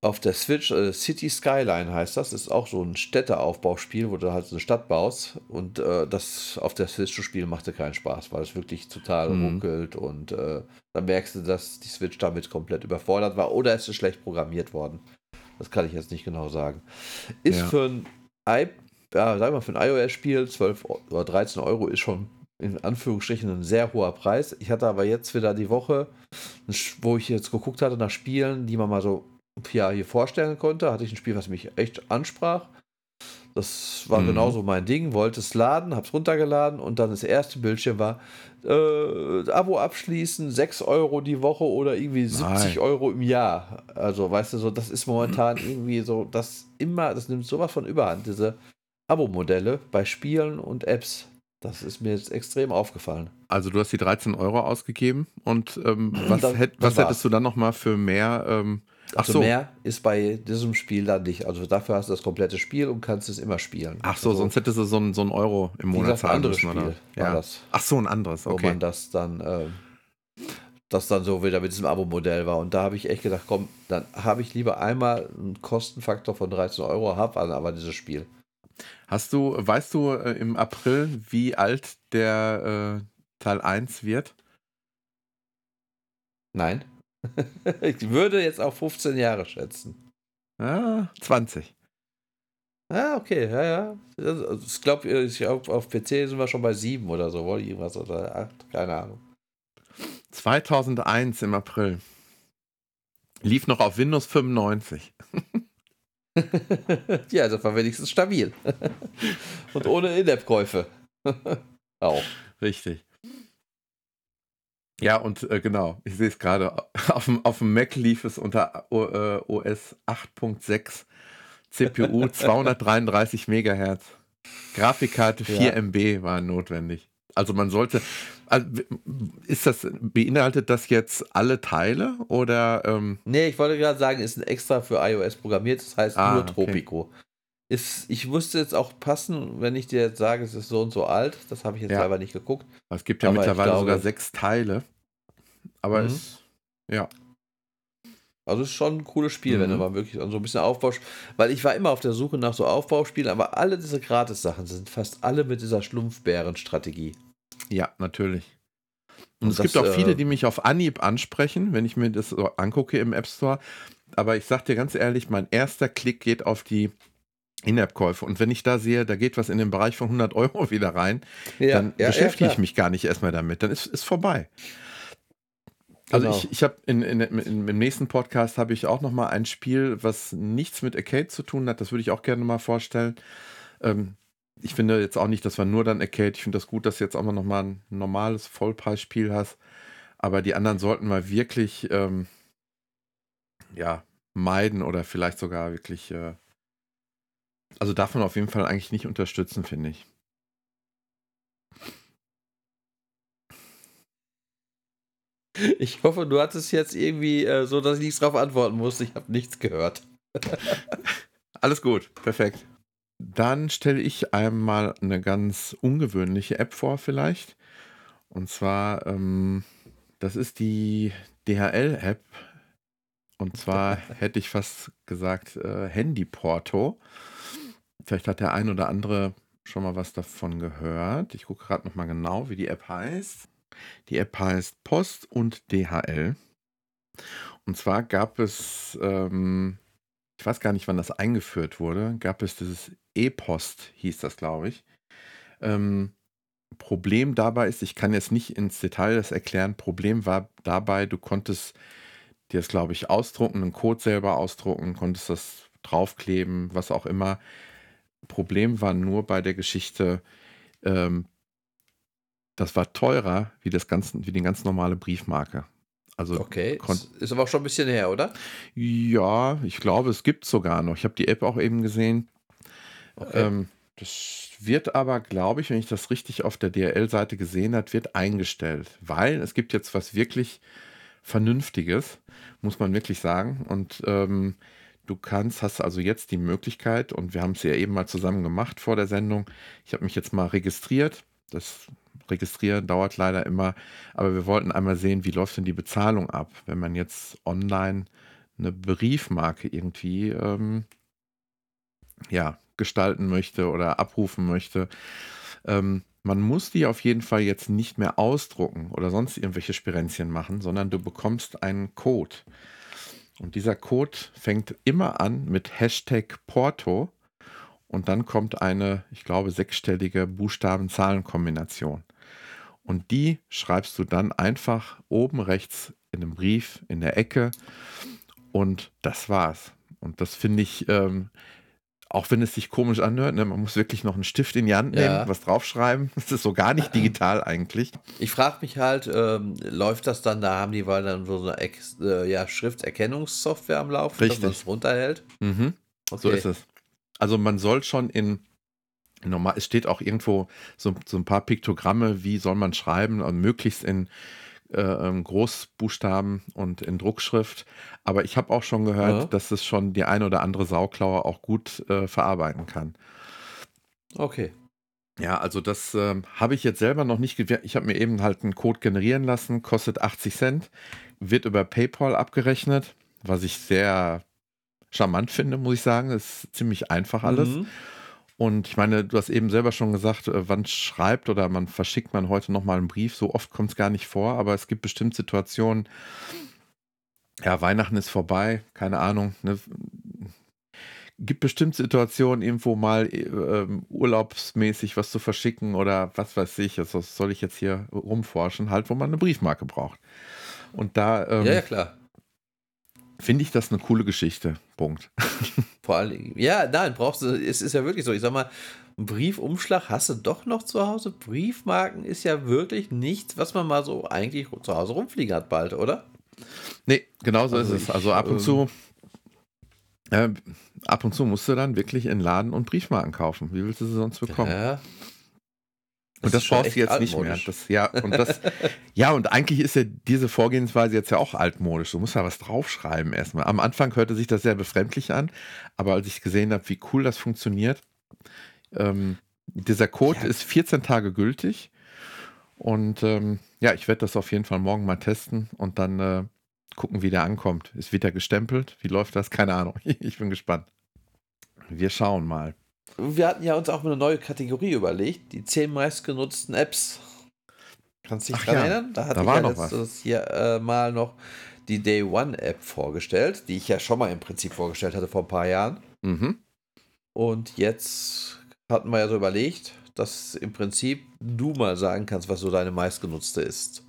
auf der Switch, äh, City Skyline heißt das, ist auch so ein Städteaufbauspiel, wo du halt so eine Stadt baust. Und äh, das auf der Switch zu spielen machte keinen Spaß, weil es wirklich total mhm. ruckelt und äh, dann merkst du, dass die Switch damit komplett überfordert war oder es ist schlecht programmiert worden. Das kann ich jetzt nicht genau sagen. Ist ja. für ein I, ja, sag mal, für ein iOS-Spiel 12 oder 13 Euro ist schon in Anführungsstrichen ein sehr hoher Preis. Ich hatte aber jetzt wieder die Woche, wo ich jetzt geguckt hatte nach Spielen, die man mal so ja, hier vorstellen konnte, hatte ich ein Spiel, was mich echt ansprach. Das war mhm. genauso mein Ding, wollte es laden, hab's runtergeladen und dann das erste Bildschirm war, äh, Abo abschließen, 6 Euro die Woche oder irgendwie 70 Nein. Euro im Jahr. Also, weißt du, so, das ist momentan irgendwie so, das immer, das nimmt sowas von überhand, diese Abo-Modelle bei Spielen und Apps. Das ist mir jetzt extrem aufgefallen. Also du hast die 13 Euro ausgegeben und ähm, was, das, hätt, was hättest du dann nochmal für mehr ähm, Ach also so. mehr ist bei diesem Spiel dann nicht. Also dafür hast du das komplette Spiel und kannst es immer spielen. Ach so, also, sonst hättest du so einen so Euro im Monat zahlen müssen, Spiel? Ja. Das, Ach so, ein anderes, okay. Wo man das dann, äh, das dann so wieder mit diesem Abo-Modell war. Und da habe ich echt gedacht, komm, dann habe ich lieber einmal einen Kostenfaktor von 13 Euro, habe aber dieses Spiel. Hast du, weißt du äh, im April, wie alt der äh, Teil 1 wird? Nein. ich würde jetzt auch 15 Jahre schätzen. Ja, 20. Ah, okay, ja, ja. Also, ich glaube, ich glaub, auf PC sind wir schon bei 7 oder so, oder irgendwas oder 8, keine Ahnung. 2001 im April. Lief noch auf Windows 95. ja, das war wenigstens stabil. Und ohne In-App-Käufe. Auch. Richtig. Ja, und äh, genau, ich sehe es gerade. Auf dem, auf dem Mac lief es unter äh, OS 8.6, CPU 233 Megahertz, Grafikkarte 4 ja. MB waren notwendig. Also man sollte, also ist das, beinhaltet das jetzt alle Teile oder? Ähm? Nee, ich wollte gerade sagen, ist ein extra für iOS programmiert, das heißt ah, nur Tropico. Okay. Ist, ich wusste jetzt auch passen, wenn ich dir jetzt sage, es ist so und so alt. Das habe ich jetzt ja. selber nicht geguckt. Es gibt ja aber mittlerweile glaube, sogar sechs Teile. Aber mhm. es, ja. Also es ist schon ein cooles Spiel, mhm. wenn du mhm. mal wirklich so ein bisschen aufbaust. Weil ich war immer auf der Suche nach so Aufbauspielen, aber alle diese Gratis-Sachen sind fast alle mit dieser Schlumpfbären-Strategie. Ja, natürlich. Und, Und es das, gibt auch viele, äh, die mich auf Anhieb ansprechen, wenn ich mir das so angucke im App Store. Aber ich sag dir ganz ehrlich, mein erster Klick geht auf die in-App-Käufe. Und wenn ich da sehe, da geht was in den Bereich von 100 Euro wieder rein, ja, dann ja, beschäftige ja, ich mich gar nicht erstmal damit. Dann ist es vorbei. Also genau. ich, ich habe in, in, in, im nächsten Podcast habe ich auch noch mal ein Spiel, was nichts mit Arcade zu tun hat. Das würde ich auch gerne mal vorstellen. Ähm, ich finde jetzt auch nicht, dass wir nur dann Arcade. Ich finde das gut, dass du jetzt auch noch mal ein normales Vollpreisspiel hast. Aber die anderen sollten mal wirklich ähm, ja meiden oder vielleicht sogar wirklich äh, also darf man auf jeden Fall eigentlich nicht unterstützen, finde ich. Ich hoffe, du hattest jetzt irgendwie äh, so, dass ich nichts drauf antworten musste. Ich habe nichts gehört. Alles gut, perfekt. Dann stelle ich einmal eine ganz ungewöhnliche App vor, vielleicht. Und zwar, ähm, das ist die DHL-App. Und zwar hätte ich fast gesagt äh, Handy Porto. Vielleicht hat der ein oder andere schon mal was davon gehört. Ich gucke gerade noch mal genau, wie die App heißt. Die App heißt Post und DHL. Und zwar gab es, ähm, ich weiß gar nicht, wann das eingeführt wurde, gab es dieses E-Post, hieß das, glaube ich. Ähm, Problem dabei ist, ich kann jetzt nicht ins Detail das erklären, Problem war dabei, du konntest dir das, glaube ich, ausdrucken, einen Code selber ausdrucken, konntest das draufkleben, was auch immer. Problem war nur bei der Geschichte, ähm, das war teurer wie, das ganze, wie die ganz normale Briefmarke. Also okay, ist aber auch schon ein bisschen her, oder? Ja, ich glaube, es gibt sogar noch. Ich habe die App auch eben gesehen. Okay. Ähm, das wird aber, glaube ich, wenn ich das richtig auf der DRL-Seite gesehen habe, wird eingestellt, weil es gibt jetzt was wirklich Vernünftiges, muss man wirklich sagen. Und ähm, Du kannst, hast also jetzt die Möglichkeit, und wir haben es ja eben mal zusammen gemacht vor der Sendung. Ich habe mich jetzt mal registriert. Das Registrieren dauert leider immer, aber wir wollten einmal sehen, wie läuft denn die Bezahlung ab, wenn man jetzt online eine Briefmarke irgendwie ähm, ja, gestalten möchte oder abrufen möchte. Ähm, man muss die auf jeden Fall jetzt nicht mehr ausdrucken oder sonst irgendwelche Spirenzchen machen, sondern du bekommst einen Code. Und dieser Code fängt immer an mit Hashtag Porto und dann kommt eine, ich glaube, sechsstellige Buchstaben-Zahlen-Kombination. Und die schreibst du dann einfach oben rechts in einem Brief in der Ecke und das war's. Und das finde ich ähm, auch wenn es sich komisch anhört, ne, man muss wirklich noch einen Stift in die Hand nehmen, ja. was draufschreiben. Das ist so gar nicht digital eigentlich. Ich frage mich halt, ähm, läuft das dann, da haben die weil dann so eine Ex äh, ja, Schrifterkennungssoftware am Laufen, Richtig. dass man es runterhält? Mhm. Okay. So ist es. Also man soll schon in normal, es steht auch irgendwo so, so ein paar Piktogramme, wie soll man schreiben und möglichst in äh, ähm, Großbuchstaben und in Druckschrift. Aber ich habe auch schon gehört, ja. dass es schon die eine oder andere Sauklaue auch gut äh, verarbeiten kann. Okay. Ja, also das äh, habe ich jetzt selber noch nicht. Ich habe mir eben halt einen Code generieren lassen, kostet 80 Cent, wird über PayPal abgerechnet, was ich sehr charmant finde, muss ich sagen. Das ist ziemlich einfach alles. Mhm. Und ich meine, du hast eben selber schon gesagt, äh, wann schreibt oder man verschickt man heute nochmal einen Brief. So oft kommt es gar nicht vor, aber es gibt bestimmt Situationen, ja, Weihnachten ist vorbei, keine Ahnung. Ne? gibt bestimmt Situationen, irgendwo mal äh, urlaubsmäßig was zu verschicken oder was weiß ich, also soll ich jetzt hier rumforschen, halt, wo man eine Briefmarke braucht. Und da ähm, ja, ja, klar. Finde ich das eine coole Geschichte. Punkt. Vor allem, ja, nein, brauchst du, es ist ja wirklich so. Ich sag mal, einen Briefumschlag hast du doch noch zu Hause. Briefmarken ist ja wirklich nichts, was man mal so eigentlich zu Hause rumfliegen hat bald, oder? Nee, genau so also ist es. Also ab und ähm, zu äh, ab und zu musst du dann wirklich in Laden und Briefmarken kaufen. Wie willst du sie sonst bekommen? Ja. Und das, das brauchst du jetzt nicht mehr. Das, ja, und das, ja, und eigentlich ist ja diese Vorgehensweise jetzt ja auch altmodisch. Du musst ja was draufschreiben erstmal. Am Anfang hörte sich das sehr befremdlich an, aber als ich gesehen habe, wie cool das funktioniert, ähm, dieser Code ja. ist 14 Tage gültig. Und ähm, ja, ich werde das auf jeden Fall morgen mal testen und dann äh, gucken, wie der ankommt. Ist wieder gestempelt? Wie läuft das? Keine Ahnung. Ich bin gespannt. Wir schauen mal. Wir hatten ja uns auch eine neue Kategorie überlegt, die zehn meistgenutzten Apps. Kannst du dich daran ja, erinnern? Da hatte da ich ja letztes hier äh, mal noch die Day One App vorgestellt, die ich ja schon mal im Prinzip vorgestellt hatte vor ein paar Jahren. Mhm. Und jetzt hatten wir ja so überlegt, dass im Prinzip du mal sagen kannst, was so deine meistgenutzte ist.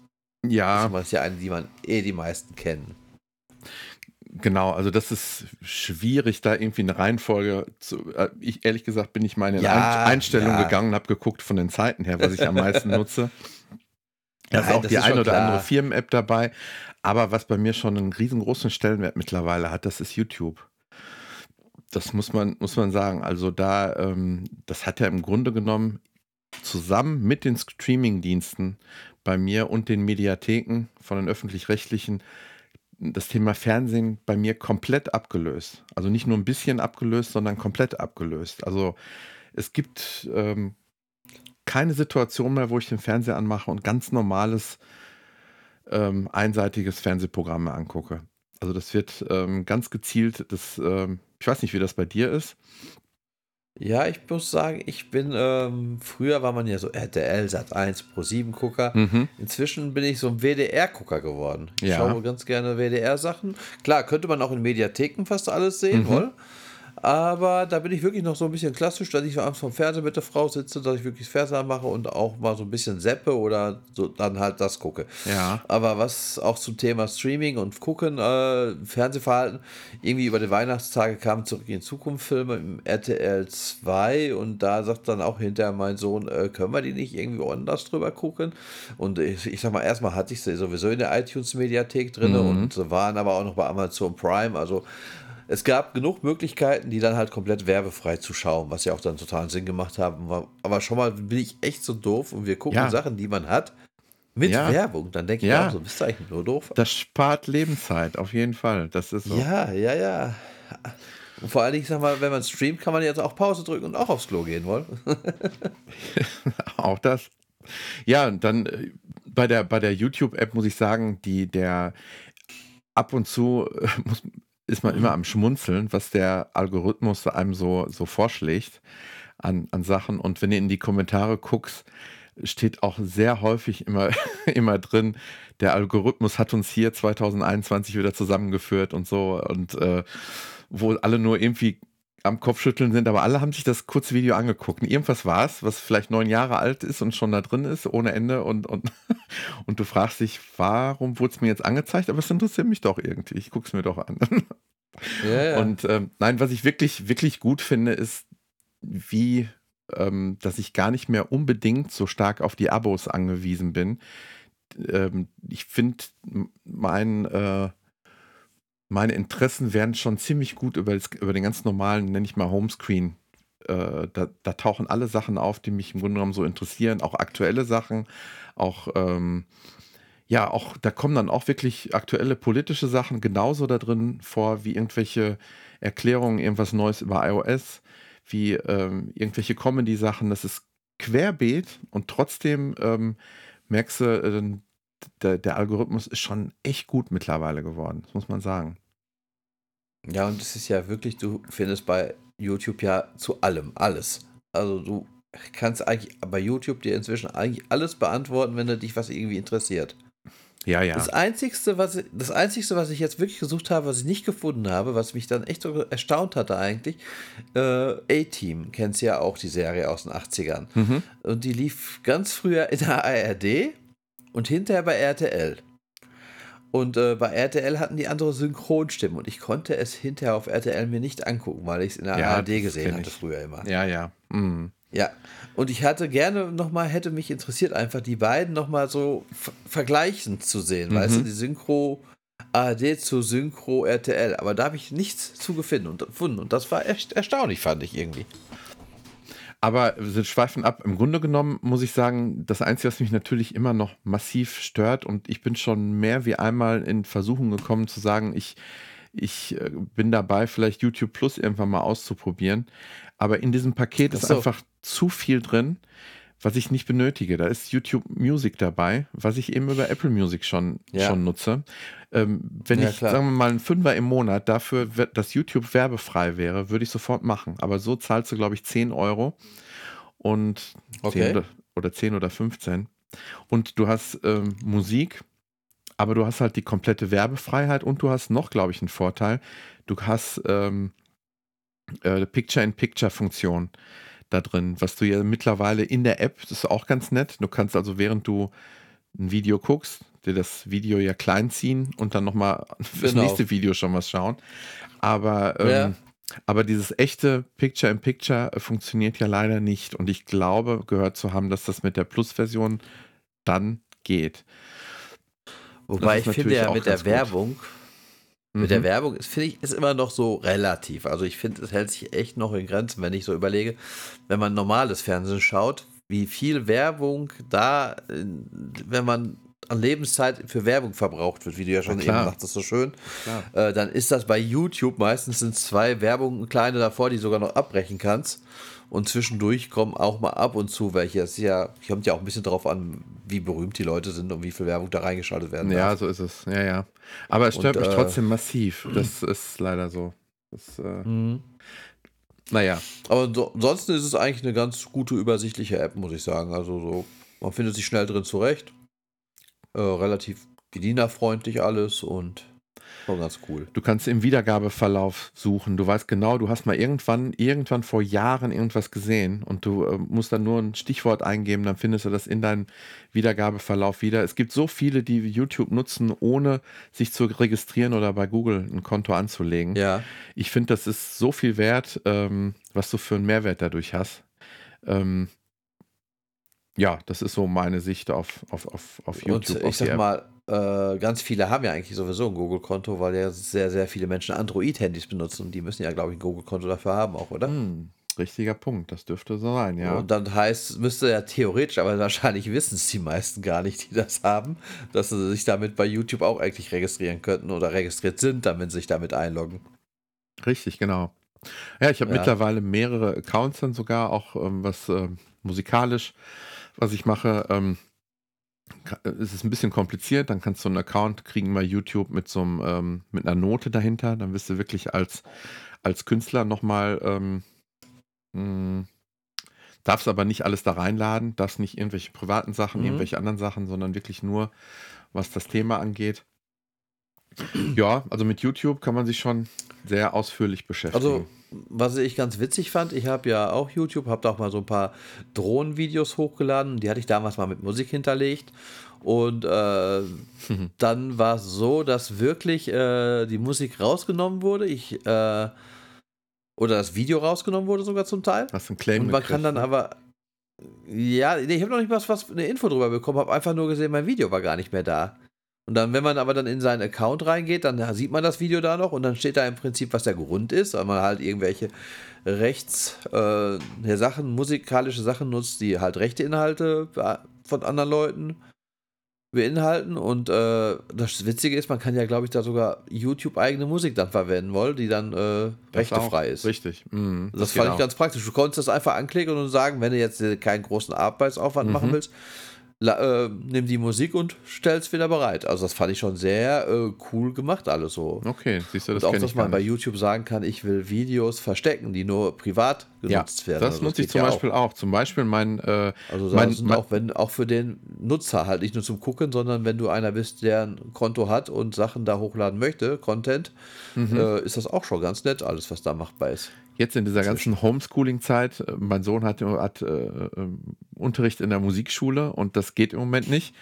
Ja. Das ist ja eine, die man eh die meisten kennen. Genau, also das ist schwierig, da irgendwie eine Reihenfolge zu. Äh, ich ehrlich gesagt bin ich meine ja, Einstellung ja. gegangen und habe geguckt von den Zeiten her, was ich am meisten nutze. Da ist auch die eine oder klar. andere Firmen-App dabei. Aber was bei mir schon einen riesengroßen Stellenwert mittlerweile hat, das ist YouTube. Das muss man, muss man sagen. Also da, ähm, das hat ja im Grunde genommen zusammen mit den Streaming-Diensten bei mir und den Mediatheken von den öffentlich-rechtlichen das Thema Fernsehen bei mir komplett abgelöst. Also nicht nur ein bisschen abgelöst, sondern komplett abgelöst. Also es gibt ähm, keine Situation mehr, wo ich den Fernseher anmache und ganz normales ähm, einseitiges Fernsehprogramm angucke. Also das wird ähm, ganz gezielt, das, ähm, ich weiß nicht, wie das bei dir ist. Ja, ich muss sagen, ich bin, ähm, früher war man ja so RTL, Sat 1, Pro 7 Gucker. Mhm. Inzwischen bin ich so ein WDR-Gucker geworden. Ich ja. schaue ganz gerne WDR-Sachen. Klar, könnte man auch in Mediatheken fast alles sehen, mhm. wohl. Aber da bin ich wirklich noch so ein bisschen klassisch, dass ich abends vom Fernseher mit der Frau sitze, dass ich wirklich Fernseher mache und auch mal so ein bisschen seppe oder so dann halt das gucke. Ja. Aber was auch zum Thema Streaming und Gucken, äh, Fernsehverhalten, irgendwie über die Weihnachtstage kamen zurück in Zukunft Filme im RTL 2 und da sagt dann auch hinterher mein Sohn, äh, können wir die nicht irgendwie anders drüber gucken? Und ich, ich sag mal, erstmal hatte ich sie sowieso in der iTunes-Mediathek drin mhm. und waren aber auch noch bei Amazon Prime, also es gab genug Möglichkeiten, die dann halt komplett werbefrei zu schauen, was ja auch dann totalen Sinn gemacht haben. Aber schon mal bin ich echt so doof und wir gucken ja. Sachen, die man hat, mit ja. Werbung. Dann denke ich ja. auch so, bist du eigentlich nur doof? Das spart Lebenszeit, auf jeden Fall. Das ist so. Ja, ja, ja. Und vor allen Dingen, sag mal, wenn man streamt, kann man jetzt auch Pause drücken und auch aufs Klo gehen wollen. auch das. Ja, und dann äh, bei der, bei der YouTube-App muss ich sagen, die, der ab und zu äh, muss, ist man immer am Schmunzeln, was der Algorithmus einem so, so vorschlägt an, an Sachen. Und wenn du in die Kommentare guckst, steht auch sehr häufig immer, immer drin, der Algorithmus hat uns hier 2021 wieder zusammengeführt und so. Und äh, wo alle nur irgendwie am Kopfschütteln sind, aber alle haben sich das kurze Video angeguckt. Und irgendwas war es, was vielleicht neun Jahre alt ist und schon da drin ist, ohne Ende. Und, und, und du fragst dich, warum wurde es mir jetzt angezeigt? Aber es interessiert mich doch irgendwie. Ich gucke es mir doch an. Ja, ja. Und ähm, nein, was ich wirklich, wirklich gut finde, ist, wie, ähm, dass ich gar nicht mehr unbedingt so stark auf die Abos angewiesen bin. Ähm, ich finde, mein äh, meine Interessen werden schon ziemlich gut über, das, über den ganz normalen, nenne ich mal Homescreen. Äh, da, da, tauchen alle Sachen auf, die mich im Grunde genommen so interessieren, auch aktuelle Sachen, auch ähm, ja, auch da kommen dann auch wirklich aktuelle politische Sachen genauso da drin vor, wie irgendwelche Erklärungen, irgendwas Neues über iOS, wie ähm, irgendwelche Comedy-Sachen. Das ist querbeet und trotzdem ähm, merkst du, äh, der, der Algorithmus ist schon echt gut mittlerweile geworden, das muss man sagen. Ja, und es ist ja wirklich, du findest bei YouTube ja zu allem, alles. Also du kannst eigentlich bei YouTube dir inzwischen eigentlich alles beantworten, wenn du dich was irgendwie interessiert. Ja, ja. Das Einzigste, was, das Einzigste, was ich jetzt wirklich gesucht habe, was ich nicht gefunden habe, was mich dann echt so erstaunt hatte eigentlich, äh, A-Team, kennst ja auch die Serie aus den 80ern. Mhm. Und die lief ganz früher in der ARD und hinterher bei RTL. Und äh, bei RTL hatten die andere Synchronstimmen und ich konnte es hinterher auf RTL mir nicht angucken, weil ich es in der Ja, ARD gesehen hatte ich. früher immer. Ja, ja. Mhm. Ja, und ich hatte gerne nochmal, hätte mich interessiert, einfach die beiden nochmal so ver- vergleichend zu sehen. Weißt du, die Synchro ARD zu Synchro RTL. Aber da habe ich nichts zu gefunden und, gefunden. und das war echt erstaunlich, fand ich irgendwie. Aber wir schweifen ab. Im Grunde genommen muss ich sagen, das Einzige, was mich natürlich immer noch massiv stört, und ich bin schon mehr wie einmal in Versuchung gekommen zu sagen, ich, ich äh, bin dabei, vielleicht YouTube Plus irgendwann mal auszuprobieren. Aber in diesem Paket Ach ist so. einfach zu viel drin, was ich nicht benötige. Da ist YouTube Music dabei, was ich eben über Apple Music schon, Ja. schon nutze. Ähm, wenn Ja, ich, klar. sagen wir mal, einen Fünfer im Monat dafür, dass YouTube werbefrei wäre, würde ich sofort machen. Aber so zahlst du, glaube ich, 10 Euro und Okay. 10 oder, oder 10 oder 15. Und du hast ähm, Musik, aber du hast halt die komplette Werbefreiheit und du hast noch, glaube ich, einen Vorteil. Du hast ähm, äh, Picture-in-Picture-Funktion da drin, was du ja mittlerweile in der App, das ist auch ganz nett. Du kannst also, während du ein Video guckst, dir das Video ja klein ziehen und dann nochmal fürs Genau. nächste Video schon was schauen. Aber, ähm, Ja. aber dieses echte Picture-in-Picture äh, funktioniert ja leider nicht. Und ich glaube, gehört zu haben, dass das mit der Plus-Version dann geht. Wobei ich finde ja mit der ganz gut. Werbung, mit der Mhm. Werbung ist, finde ich, ist immer noch so relativ. Also ich finde, es hält sich echt noch in Grenzen, wenn ich so überlege, wenn man normales Fernsehen schaut, wie viel Werbung da, wenn man an Lebenszeit für Werbung verbraucht wird, wie du ja schon eben sagtest, so schön, äh, dann ist das bei YouTube meistens sind zwei Werbungen, kleine davor, die du sogar noch abbrechen kannst. Und zwischendurch kommen auch mal ab und zu welche. Es ist ja, kommt ja auch ein bisschen darauf an, wie berühmt die Leute sind und wie viel Werbung da reingeschaltet werden Ja, darf. so ist es. Ja, ja. Aber es stört Und, mich äh, trotzdem massiv. Das ist leider so. Das, äh, Mhm. naja. Aber so, ansonsten ist es eigentlich eine ganz gute, übersichtliche App, muss ich sagen. Also so, man findet sich schnell drin zurecht. Äh, relativ bedienerfreundlich alles und schon ganz cool. Du kannst im Wiedergabeverlauf suchen. Du weißt genau, du hast mal irgendwann, irgendwann vor Jahren irgendwas gesehen und du äh, musst dann nur ein Stichwort eingeben, dann findest du das in deinem Wiedergabeverlauf wieder. Es gibt so viele, die YouTube nutzen, ohne sich zu registrieren oder bei Google ein Konto anzulegen. Ja, Ich finde, das ist so viel wert, ähm, was du für einen Mehrwert dadurch hast. Ähm, ja, das ist so meine Sicht auf, auf, auf, auf YouTube. und ich sag mal, äh, ganz viele haben ja eigentlich sowieso ein Google-Konto, weil ja sehr, sehr viele Menschen Android-Handys benutzen und die müssen ja, glaube ich, ein Google-Konto dafür haben auch, oder? Hm, richtiger Punkt, das dürfte so sein, ja. Und dann heißt, müsste ja theoretisch, aber wahrscheinlich wissen es die meisten gar nicht, die das haben, dass sie sich damit bei YouTube auch eigentlich registrieren könnten oder registriert sind, damit sie sich damit einloggen. Richtig, genau. Ja, ich habe Ja. mittlerweile mehrere Accounts dann sogar, auch ähm, was ähm, musikalisch, was ich mache. Ähm, ka- es ist ein bisschen kompliziert, dann kannst du einen Account kriegen bei YouTube mit so einem, ähm, mit einer Note dahinter, dann bist du wirklich als, als Künstler nochmal, ähm, mh, darfst aber nicht alles da reinladen, darfst nicht irgendwelche privaten Sachen, Mhm. irgendwelche anderen Sachen, sondern wirklich nur, was das Thema angeht. Ja, also mit YouTube kann man sich schon sehr ausführlich beschäftigen. Also, was ich ganz witzig fand, ich habe ja auch YouTube, habe da auch mal so ein paar Drohnenvideos hochgeladen. Die hatte ich damals mal mit Musik hinterlegt. Und äh, dann war es so, dass wirklich äh, die Musik rausgenommen wurde. Ich, äh, oder das Video rausgenommen wurde sogar zum Teil. Hast einen Claim Und man kann dann ne? aber. Ja, nee, ich habe noch nicht was, was eine Info drüber bekommen, habe einfach nur gesehen, mein Video war gar nicht mehr da. Und dann, wenn man aber dann in seinen Account reingeht, dann sieht man das Video da noch und dann steht da im Prinzip, was der Grund ist, weil man halt irgendwelche Rechts, äh, Sachen, musikalische Sachen nutzt, die halt rechte Inhalte be- von anderen Leuten beinhalten. Und äh, das Witzige ist, man kann ja, glaube ich, da sogar YouTube-eigene Musik dann verwenden wollen, die dann äh, Das rechtefrei ist. Richtig. Mhm, Das, fand geht ich ganz praktisch. Du konntest das einfach anklicken und sagen, wenn du jetzt äh, keinen großen Arbeitsaufwand Mhm. machen willst, äh, nimm die Musik und stell's wieder bereit. Also das fand ich schon sehr äh, cool gemacht, alles so. Okay, siehst du, das und auch, dass ich man bei. YouTube sagen kann, ich will Videos verstecken, die nur privat Ja, genutzt werden. das Also nutze ich geht zum ja auch. Beispiel auch. Zum Beispiel mein, äh, Also mein, das mein auch, wenn, auch für den Nutzer halt nicht nur zum Gucken, sondern wenn du einer bist, der ein Konto hat und Sachen da hochladen möchte, Content, Mhm. äh, ist das auch schon ganz nett, alles, was da machbar ist. Jetzt in dieser ganzen Homeschooling-Zeit, äh, mein Sohn hat, hat äh, äh, Unterricht in der Musikschule und das geht im Moment nicht.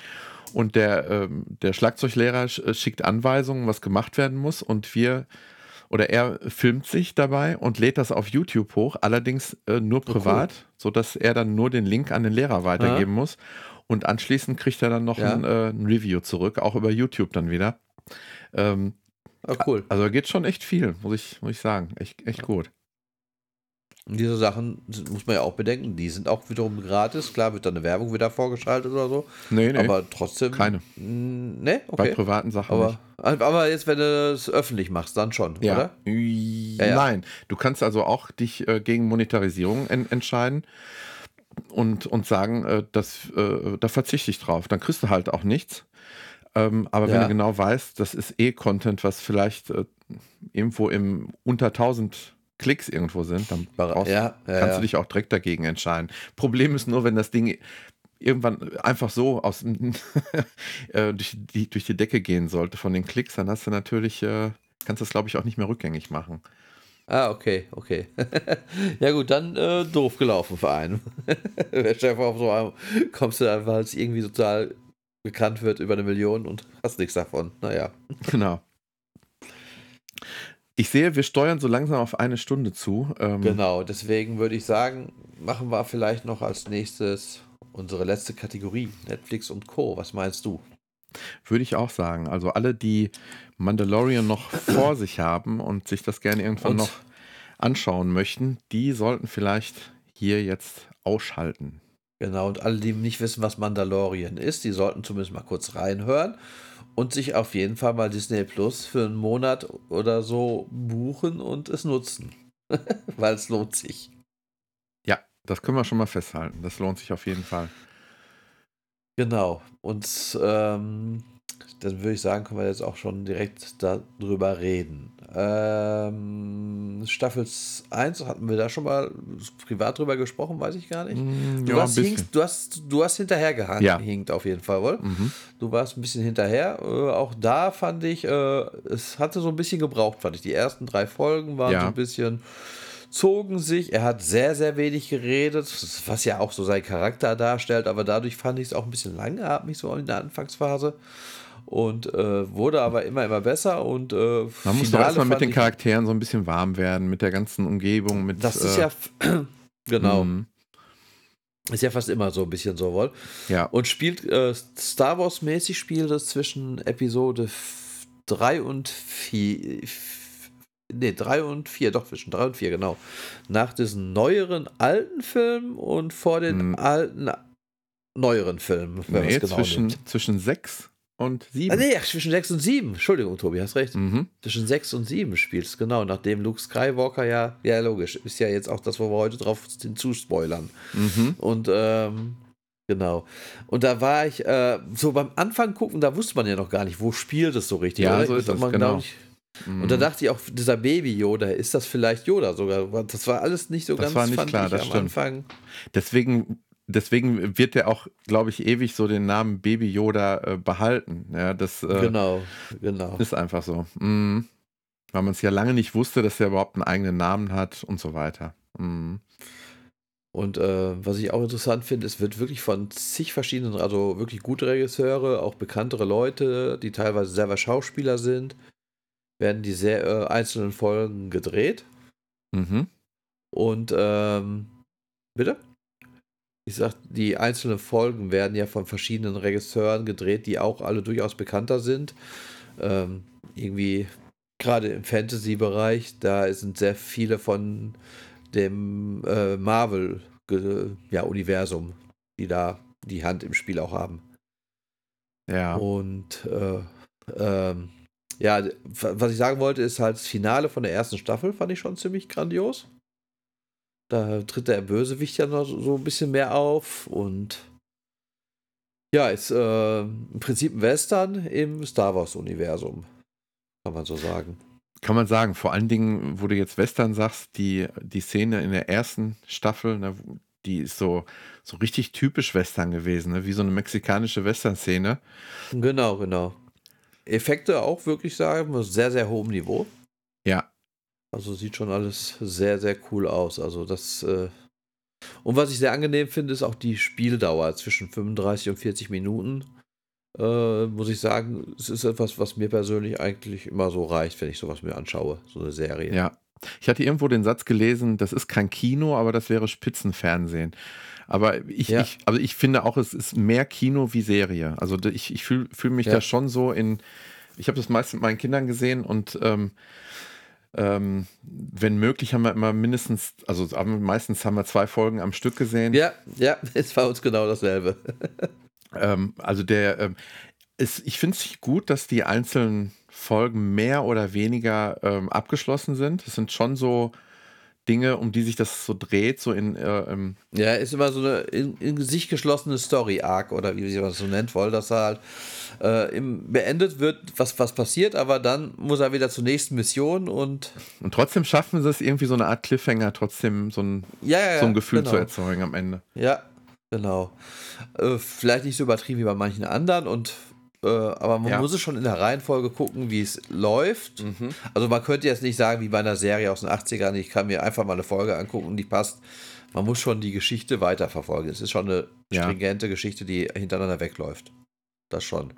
Und der, ähm, der Schlagzeuglehrer sch- äh, schickt Anweisungen, was gemacht werden muss und wir oder er filmt sich dabei und lädt das auf YouTube hoch, allerdings äh, nur cool. privat, sodass er dann nur den Link an den Lehrer weitergeben muss. Und anschließend kriegt er dann noch Ja. ein, äh, ein Review zurück, auch über YouTube dann wieder. Ähm, Ah, cool. also da geht schon echt viel, muss ich, muss ich sagen. Echt, echt gut. Und diese Sachen muss man ja auch bedenken, die sind auch wiederum gratis. Klar wird da eine Werbung wieder vorgeschaltet oder so, Nee, nee. aber trotzdem. keine. Mm, Ne, Bei okay. privaten Sachen Aber, aber jetzt, wenn du es öffentlich machst, dann schon, nicht. Ja. oder? ja. ja. Nein, du kannst also auch dich äh, gegen Monetarisierung en entscheiden und, und sagen, äh, das, äh, da verzichte ich drauf. Dann kriegst du halt auch nichts. Ähm, aber wenn du genau weißt, das ist eh Content, was vielleicht äh, irgendwo im unter 1000 Klicks irgendwo sind, dann brauchst, Ja, ja, kannst du dich auch direkt dagegen entscheiden. Problem ist nur, wenn das Ding irgendwann einfach so aus, äh, durch, die, durch die Decke gehen sollte von den Klicks, dann hast du natürlich, äh, kannst du das glaube ich auch nicht mehr rückgängig machen. Ah, okay, okay. ja gut, dann äh, doof gelaufen für einen. Chef auf so einem kommst du einfach, weil es irgendwie total bekannt wird über eine Million und hast nichts davon. Naja. Genau. Ich sehe, wir steuern so langsam auf eine Stunde zu. Ähm, Genau, deswegen würde ich sagen, machen wir vielleicht noch als nächstes unsere letzte Kategorie, Netflix und Co. Was meinst du? Würde ich auch sagen. Also alle, die Mandalorian noch vor sich haben und sich das gerne irgendwann Und- noch anschauen möchten, die sollten vielleicht hier jetzt ausschalten. Genau, und alle, die nicht wissen, was Mandalorian ist, die sollten zumindest mal kurz reinhören und sich auf jeden Fall mal Disney Plus für einen Monat oder so buchen und es nutzen. Weil es lohnt sich. Ja, das können wir schon mal festhalten. Das lohnt sich auf jeden Fall. Genau. Und ähm, dann würde ich sagen, können wir jetzt auch schon direkt darüber reden. Ähm, Staffel 1 hatten wir da schon mal privat drüber gesprochen, weiß ich gar nicht. Mm, Du, ja, hast, hinkst, du, hast, du hast hinterher gehangen, Ja. hinkt auf jeden Fall, wohl. Mhm. Du warst ein bisschen hinterher. Äh, auch da fand ich, äh, es hatte so ein bisschen gebraucht, fand ich. Die ersten drei Folgen waren Ja. so ein bisschen, zogen sich. Er hat sehr, sehr wenig geredet, was ja auch so seinen Charakter darstellt, aber dadurch fand ich es auch ein bisschen langatmig so in der Anfangsphase. Und äh, wurde aber immer, immer besser. Und äh, Man muss doch erstmal mit den Charakteren so ein bisschen warm werden, mit der ganzen Umgebung, mit. Das ist äh, ja, genau, mhm. ist ja fast immer so ein bisschen so wohl. Ja, Und spielt äh, Star Wars-mäßig spielt es zwischen Episode 3 und 4. Ne, 3 und 4, doch zwischen 3 und 4, genau. Nach diesen neueren alten Filmen und vor den Hm. alten neueren Filmen, wenn nee, genau zwischen, nimmt. zwischen sechs und sieben. Ah, nee, ach, zwischen 6 und 7. Entschuldigung, Tobi, hast recht. Mhm. Zwischen 6 und 7 spielt es, genau. Nachdem Luke Skywalker ja, ja, logisch, ist ja jetzt auch das, wo wir heute drauf hinzuspoilern. Mhm. Und ähm, genau. Und da war ich äh, so beim Anfang gucken, da wusste man ja noch gar nicht, wo spielt es so richtig. Ja, oder? so ist Da das, man, genau. glaub Ich, und da dachte ich auch, dieser Baby-Yoda, ist das vielleicht Yoda sogar? Das war alles nicht so Das ganz war nicht fand klar, ich das am stimmt. Anfang. Deswegen, deswegen wird er auch, glaube ich, ewig so den Namen Baby Yoda äh, behalten. Ja, das äh, Genau, genau. ist einfach so. Mhm. Weil man es ja lange nicht wusste, dass er überhaupt einen eigenen Namen hat und so weiter. Mhm. Und äh, was ich auch interessant finde, es wird wirklich von zig verschiedenen, also wirklich gute Regisseure, auch bekanntere Leute, die teilweise selber Schauspieler sind, werden die sehr äh, einzelnen Folgen gedreht. Mhm. Und ähm, bitte? Ich sag, die einzelnen Folgen werden ja von verschiedenen Regisseuren gedreht, die auch alle durchaus bekannter sind. Ähm, irgendwie, gerade im Fantasy-Bereich, da sind sehr viele von dem äh, Marvel-Universum, die da die Hand im Spiel auch haben. Ja. Und äh, ähm, ja, was ich sagen wollte, ist halt das Finale von der ersten Staffel fand ich schon ziemlich grandios. Da tritt der Bösewicht ja noch so so ein bisschen mehr auf und Ja, ist äh, im Prinzip ein Western im Star Wars-Universum. Kann man so sagen. Kann man sagen, vor allen Dingen, wo du jetzt Western sagst, die, die Szene in der ersten Staffel, ne, die ist so, so richtig typisch Western gewesen, ne? wie so eine mexikanische Western-Szene. Genau, genau. Effekte auch wirklich sagen, sehr, sehr hohem Niveau. Ja. Also sieht schon alles sehr, sehr cool aus. Also das. Äh und was ich sehr angenehm finde, ist auch die Spieldauer zwischen 35 und 40 Minuten. Äh, muss ich sagen, es ist etwas, was mir persönlich eigentlich immer so reicht, wenn ich sowas mir anschaue, so eine Serie. Ja. Ich hatte irgendwo den Satz gelesen, das ist kein Kino, aber das wäre Spitzenfernsehen. Aber ich, ja. ich, also ich finde auch, es ist mehr Kino wie Serie. Also ich, ich fühle fühl mich ja. da schon so in. Ich habe das meist mit meinen Kindern gesehen und ähm, ähm, wenn möglich haben wir immer mindestens, also meistens haben wir zwei Folgen am Stück gesehen. Ja, ja, ist bei uns genau dasselbe. ähm, also der, ähm, ist, ich finde es gut, dass die einzelnen Folgen mehr oder weniger ähm, abgeschlossen sind. Es sind schon so Dinge, um die sich das so dreht, so in. Äh, ähm ja, ist immer so eine in, in sich geschlossene Story-Arc oder wie sie das so nennt wollen, dass er halt äh, im, beendet wird, was, was passiert, aber dann muss er wieder zur nächsten Mission und. Und trotzdem schaffen sie es irgendwie so eine Art Cliffhanger, trotzdem so ein, ja, ja, so ein Gefühl genau. zu erzeugen am Ende. Ja, genau. Äh, vielleicht nicht so übertrieben wie bei manchen anderen und äh, aber man ja. muss es schon in der Reihenfolge gucken, wie es läuft. Mhm. Also man könnte jetzt nicht sagen, wie bei einer Serie aus den 80ern, ich kann mir einfach mal eine Folge angucken und die passt. Man muss schon die Geschichte weiterverfolgen. Es ist schon eine stringente ja. Geschichte, die hintereinander wegläuft. Das schon.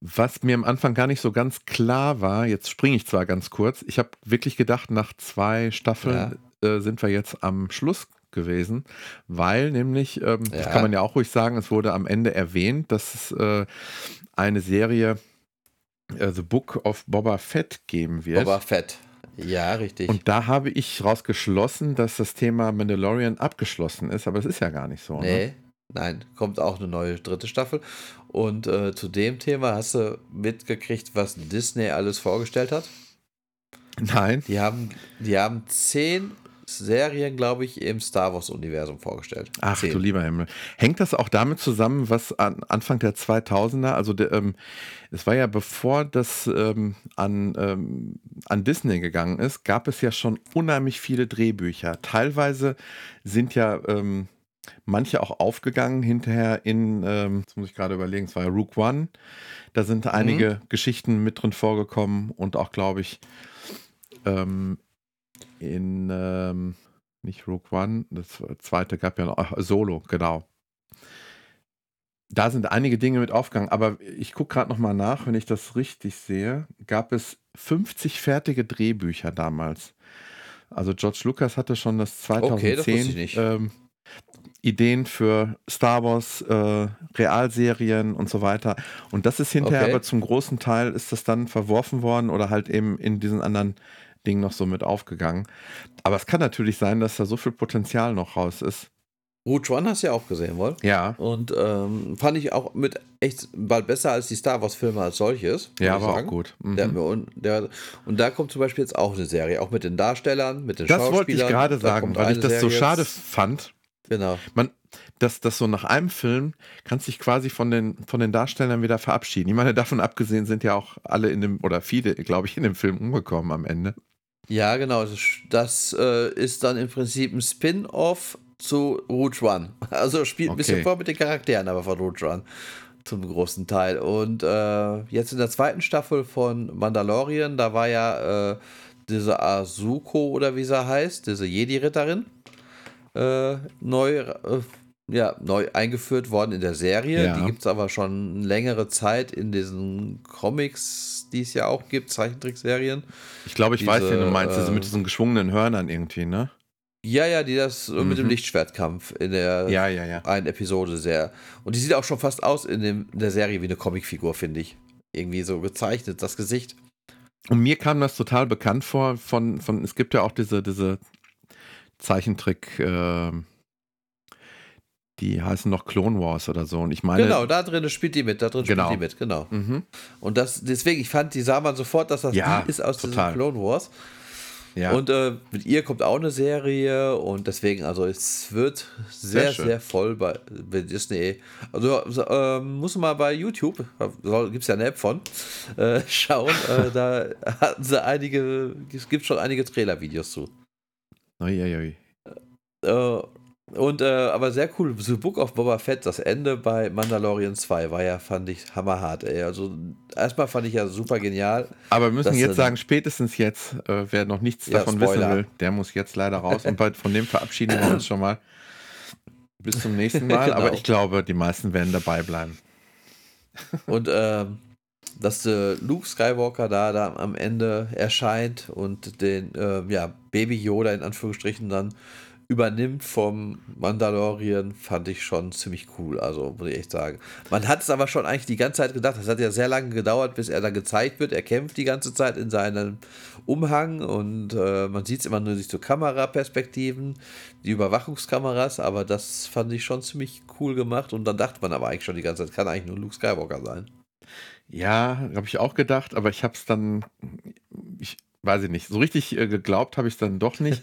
Was mir am Anfang gar nicht so ganz klar war, jetzt springe ich zwar ganz kurz, ich habe wirklich gedacht, nach zwei Staffeln ja. äh, sind wir jetzt am Schluss gewesen, weil nämlich, ähm, ja. das kann man ja auch ruhig sagen, es wurde am Ende erwähnt, dass es äh, eine Serie äh, The Book of Boba Fett geben wird. Boba Fett. Ja, richtig. Und da habe ich rausgeschlossen, dass das Thema Mandalorian abgeschlossen ist, aber es ist ja gar nicht so. Ne? Nee, ne? nein, kommt auch eine neue dritte Staffel. Und äh, zu dem Thema hast du mitgekriegt, was Disney alles vorgestellt hat? Nein. Die haben, die haben zehn Serien, glaube ich, im Star Wars-Universum vorgestellt. Ach Zehn. du lieber Himmel. Hängt das auch damit zusammen, was an Anfang der 2000er, also ähm, es war ja bevor das ähm, an, ähm, an Disney gegangen ist, gab es ja schon unheimlich viele Drehbücher. Teilweise sind ja ähm, manche auch aufgegangen hinterher in, ähm, jetzt muss ich gerade überlegen, es war ja Rook One. Da sind einige mhm. Geschichten mit drin vorgekommen und auch, glaube ich, ähm, in, ähm, nicht Rogue One, das zweite gab ja noch, ach, Solo, genau. Da sind einige Dinge mit aufgegangen, aber ich gucke gerade nochmal nach, wenn ich das richtig sehe, gab es 50 fertige Drehbücher damals. Also George Lucas hatte schon das 2010 okay, das ähm, Ideen für Star Wars äh, Realserien und so weiter. Und das ist hinterher okay. aber zum großen Teil ist das dann verworfen worden oder halt eben in diesen anderen Ding noch so mit aufgegangen. Aber es kann natürlich sein, dass da so viel Potenzial noch raus ist. Root One hast du ja auch gesehen, wohl? Ja. Und ähm, fand ich auch mit echt bald besser als die Star Wars-Filme als solches. Ja, war auch gut. Mhm. Der, und, der, und da kommt zum Beispiel jetzt auch eine Serie, auch mit den Darstellern, mit den das Schauspielern. Das wollte ich gerade sagen, weil ich das Serie so schade fand. Genau. Man, dass das so nach einem Film kannst dich quasi von den, von den Darstellern wieder verabschieden. Ich meine, davon abgesehen sind ja auch alle in dem, oder viele, glaube ich, in dem Film umgekommen am Ende. Ja, genau. Das, äh, ist dann im Prinzip ein Spin-off zu Rouge One. Also spielt ein okay. bisschen vor mit den Charakteren, aber von Rouge One zum großen Teil. Und äh, jetzt in der zweiten Staffel von Mandalorian, da war ja äh, diese Azuko oder wie sie heißt, diese Jedi-Ritterin, äh, neu äh, ja, neu eingeführt worden in der Serie. Ja. Die gibt es aber schon längere Zeit in diesen Comics, die es ja auch gibt, Zeichentrickserien. Ich glaube, ich Diese, weiß, wen du meinst. Also mit diesen geschwungenen Hörnern irgendwie, ne? Ja, ja, die das mhm. mit dem mhm. Lichtschwertkampf in der ja, ja, ja. einen Episode sehr. Und die sieht auch schon fast aus in, dem, in der Serie wie eine Comicfigur, finde ich. Irgendwie so gezeichnet, das Gesicht. Und mir kam das total bekannt vor von, von es gibt ja auch diese, diese Zeichentrick, äh, die heißen noch Clone Wars oder so. Und ich meine. Genau, da drin spielt die mit, da drin genau. spielt die mit, genau. Mhm. Und das, deswegen, ich fand, die sah man sofort, dass das ja, die ist aus total. Clone Wars. Ja. Und äh, mit ihr kommt auch eine Serie und deswegen, also es wird sehr, sehr, sehr voll bei, bei, Disney. Also äh, muss man mal bei YouTube, gibt es ja eine App von, äh, schauen. Äh, da hatten sie einige, es gibt schon einige Trailer-Videos zu. Ui, ui, ui. Und, äh, aber sehr cool, The Book of Boba Fett, das Ende bei Mandalorian 2 war ja, fand ich, hammerhart, ey. Also, erstmal fand ich ja super genial. Aber wir müssen jetzt sagen, spätestens jetzt, äh, wer noch nichts ja, davon Spoiler. wissen will, der muss jetzt leider raus. Und bei, von dem verabschieden wir uns schon mal. Bis zum nächsten Mal. genau. Aber ich glaube, die meisten werden dabei bleiben. Und, ähm, dass äh, Luke Skywalker da, da am Ende erscheint und den äh, ja, Baby Yoda in Anführungsstrichen dann übernimmt vom Mandalorian, fand ich schon ziemlich cool. Also, muss ich echt sagen. Man hat es aber schon eigentlich die ganze Zeit gedacht. Das hat ja sehr lange gedauert, bis er dann gezeigt wird. Er kämpft die ganze Zeit in seinem Umhang und äh, man sieht es immer nur durch so Kameraperspektiven, die Überwachungskameras. Aber das fand ich schon ziemlich cool gemacht. Und dann dachte man aber eigentlich schon die ganze Zeit, kann eigentlich nur Luke Skywalker sein. Ja, habe ich auch gedacht, aber ich habe es dann, weiß ich nicht, so richtig äh, geglaubt habe ich es dann doch nicht.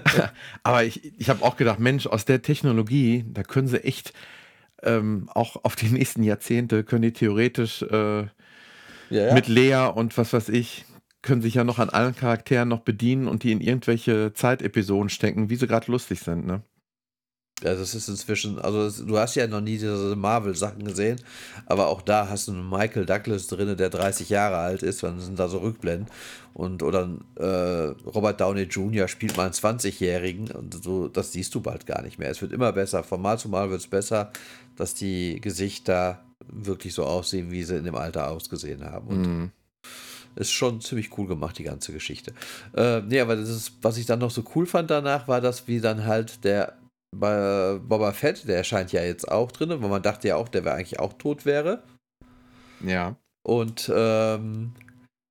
Aber ich, ich habe auch gedacht, Mensch, aus der Technologie, da können sie echt ähm, auch auf die nächsten Jahrzehnte, können die theoretisch äh, ja, ja. mit Lea und was weiß ich, können sich ja noch an allen Charakteren noch bedienen und die in irgendwelche Zeitepisoden stecken, wie sie gerade lustig sind, ne? Ja, das ist inzwischen, also du hast ja noch nie diese Marvel-Sachen gesehen, aber auch da hast du einen Michael Douglas drin, der 30 Jahre alt ist, dann sind da so Rückblenden. Und oder äh, Robert Downey Jr. spielt mal einen 20-Jährigen und so, das siehst du bald gar nicht mehr. Es wird immer besser, von Mal zu Mal wird es besser, dass die Gesichter wirklich so aussehen, wie sie in dem Alter ausgesehen haben. Und mhm. ist schon ziemlich cool gemacht, die ganze Geschichte. Äh, nee, aber das ist, was ich dann noch so cool fand danach, war das, wie dann halt der bei Boba Fett, der erscheint ja jetzt auch drin, weil man dachte ja auch, der wäre eigentlich auch tot wäre. Ja. Und ähm,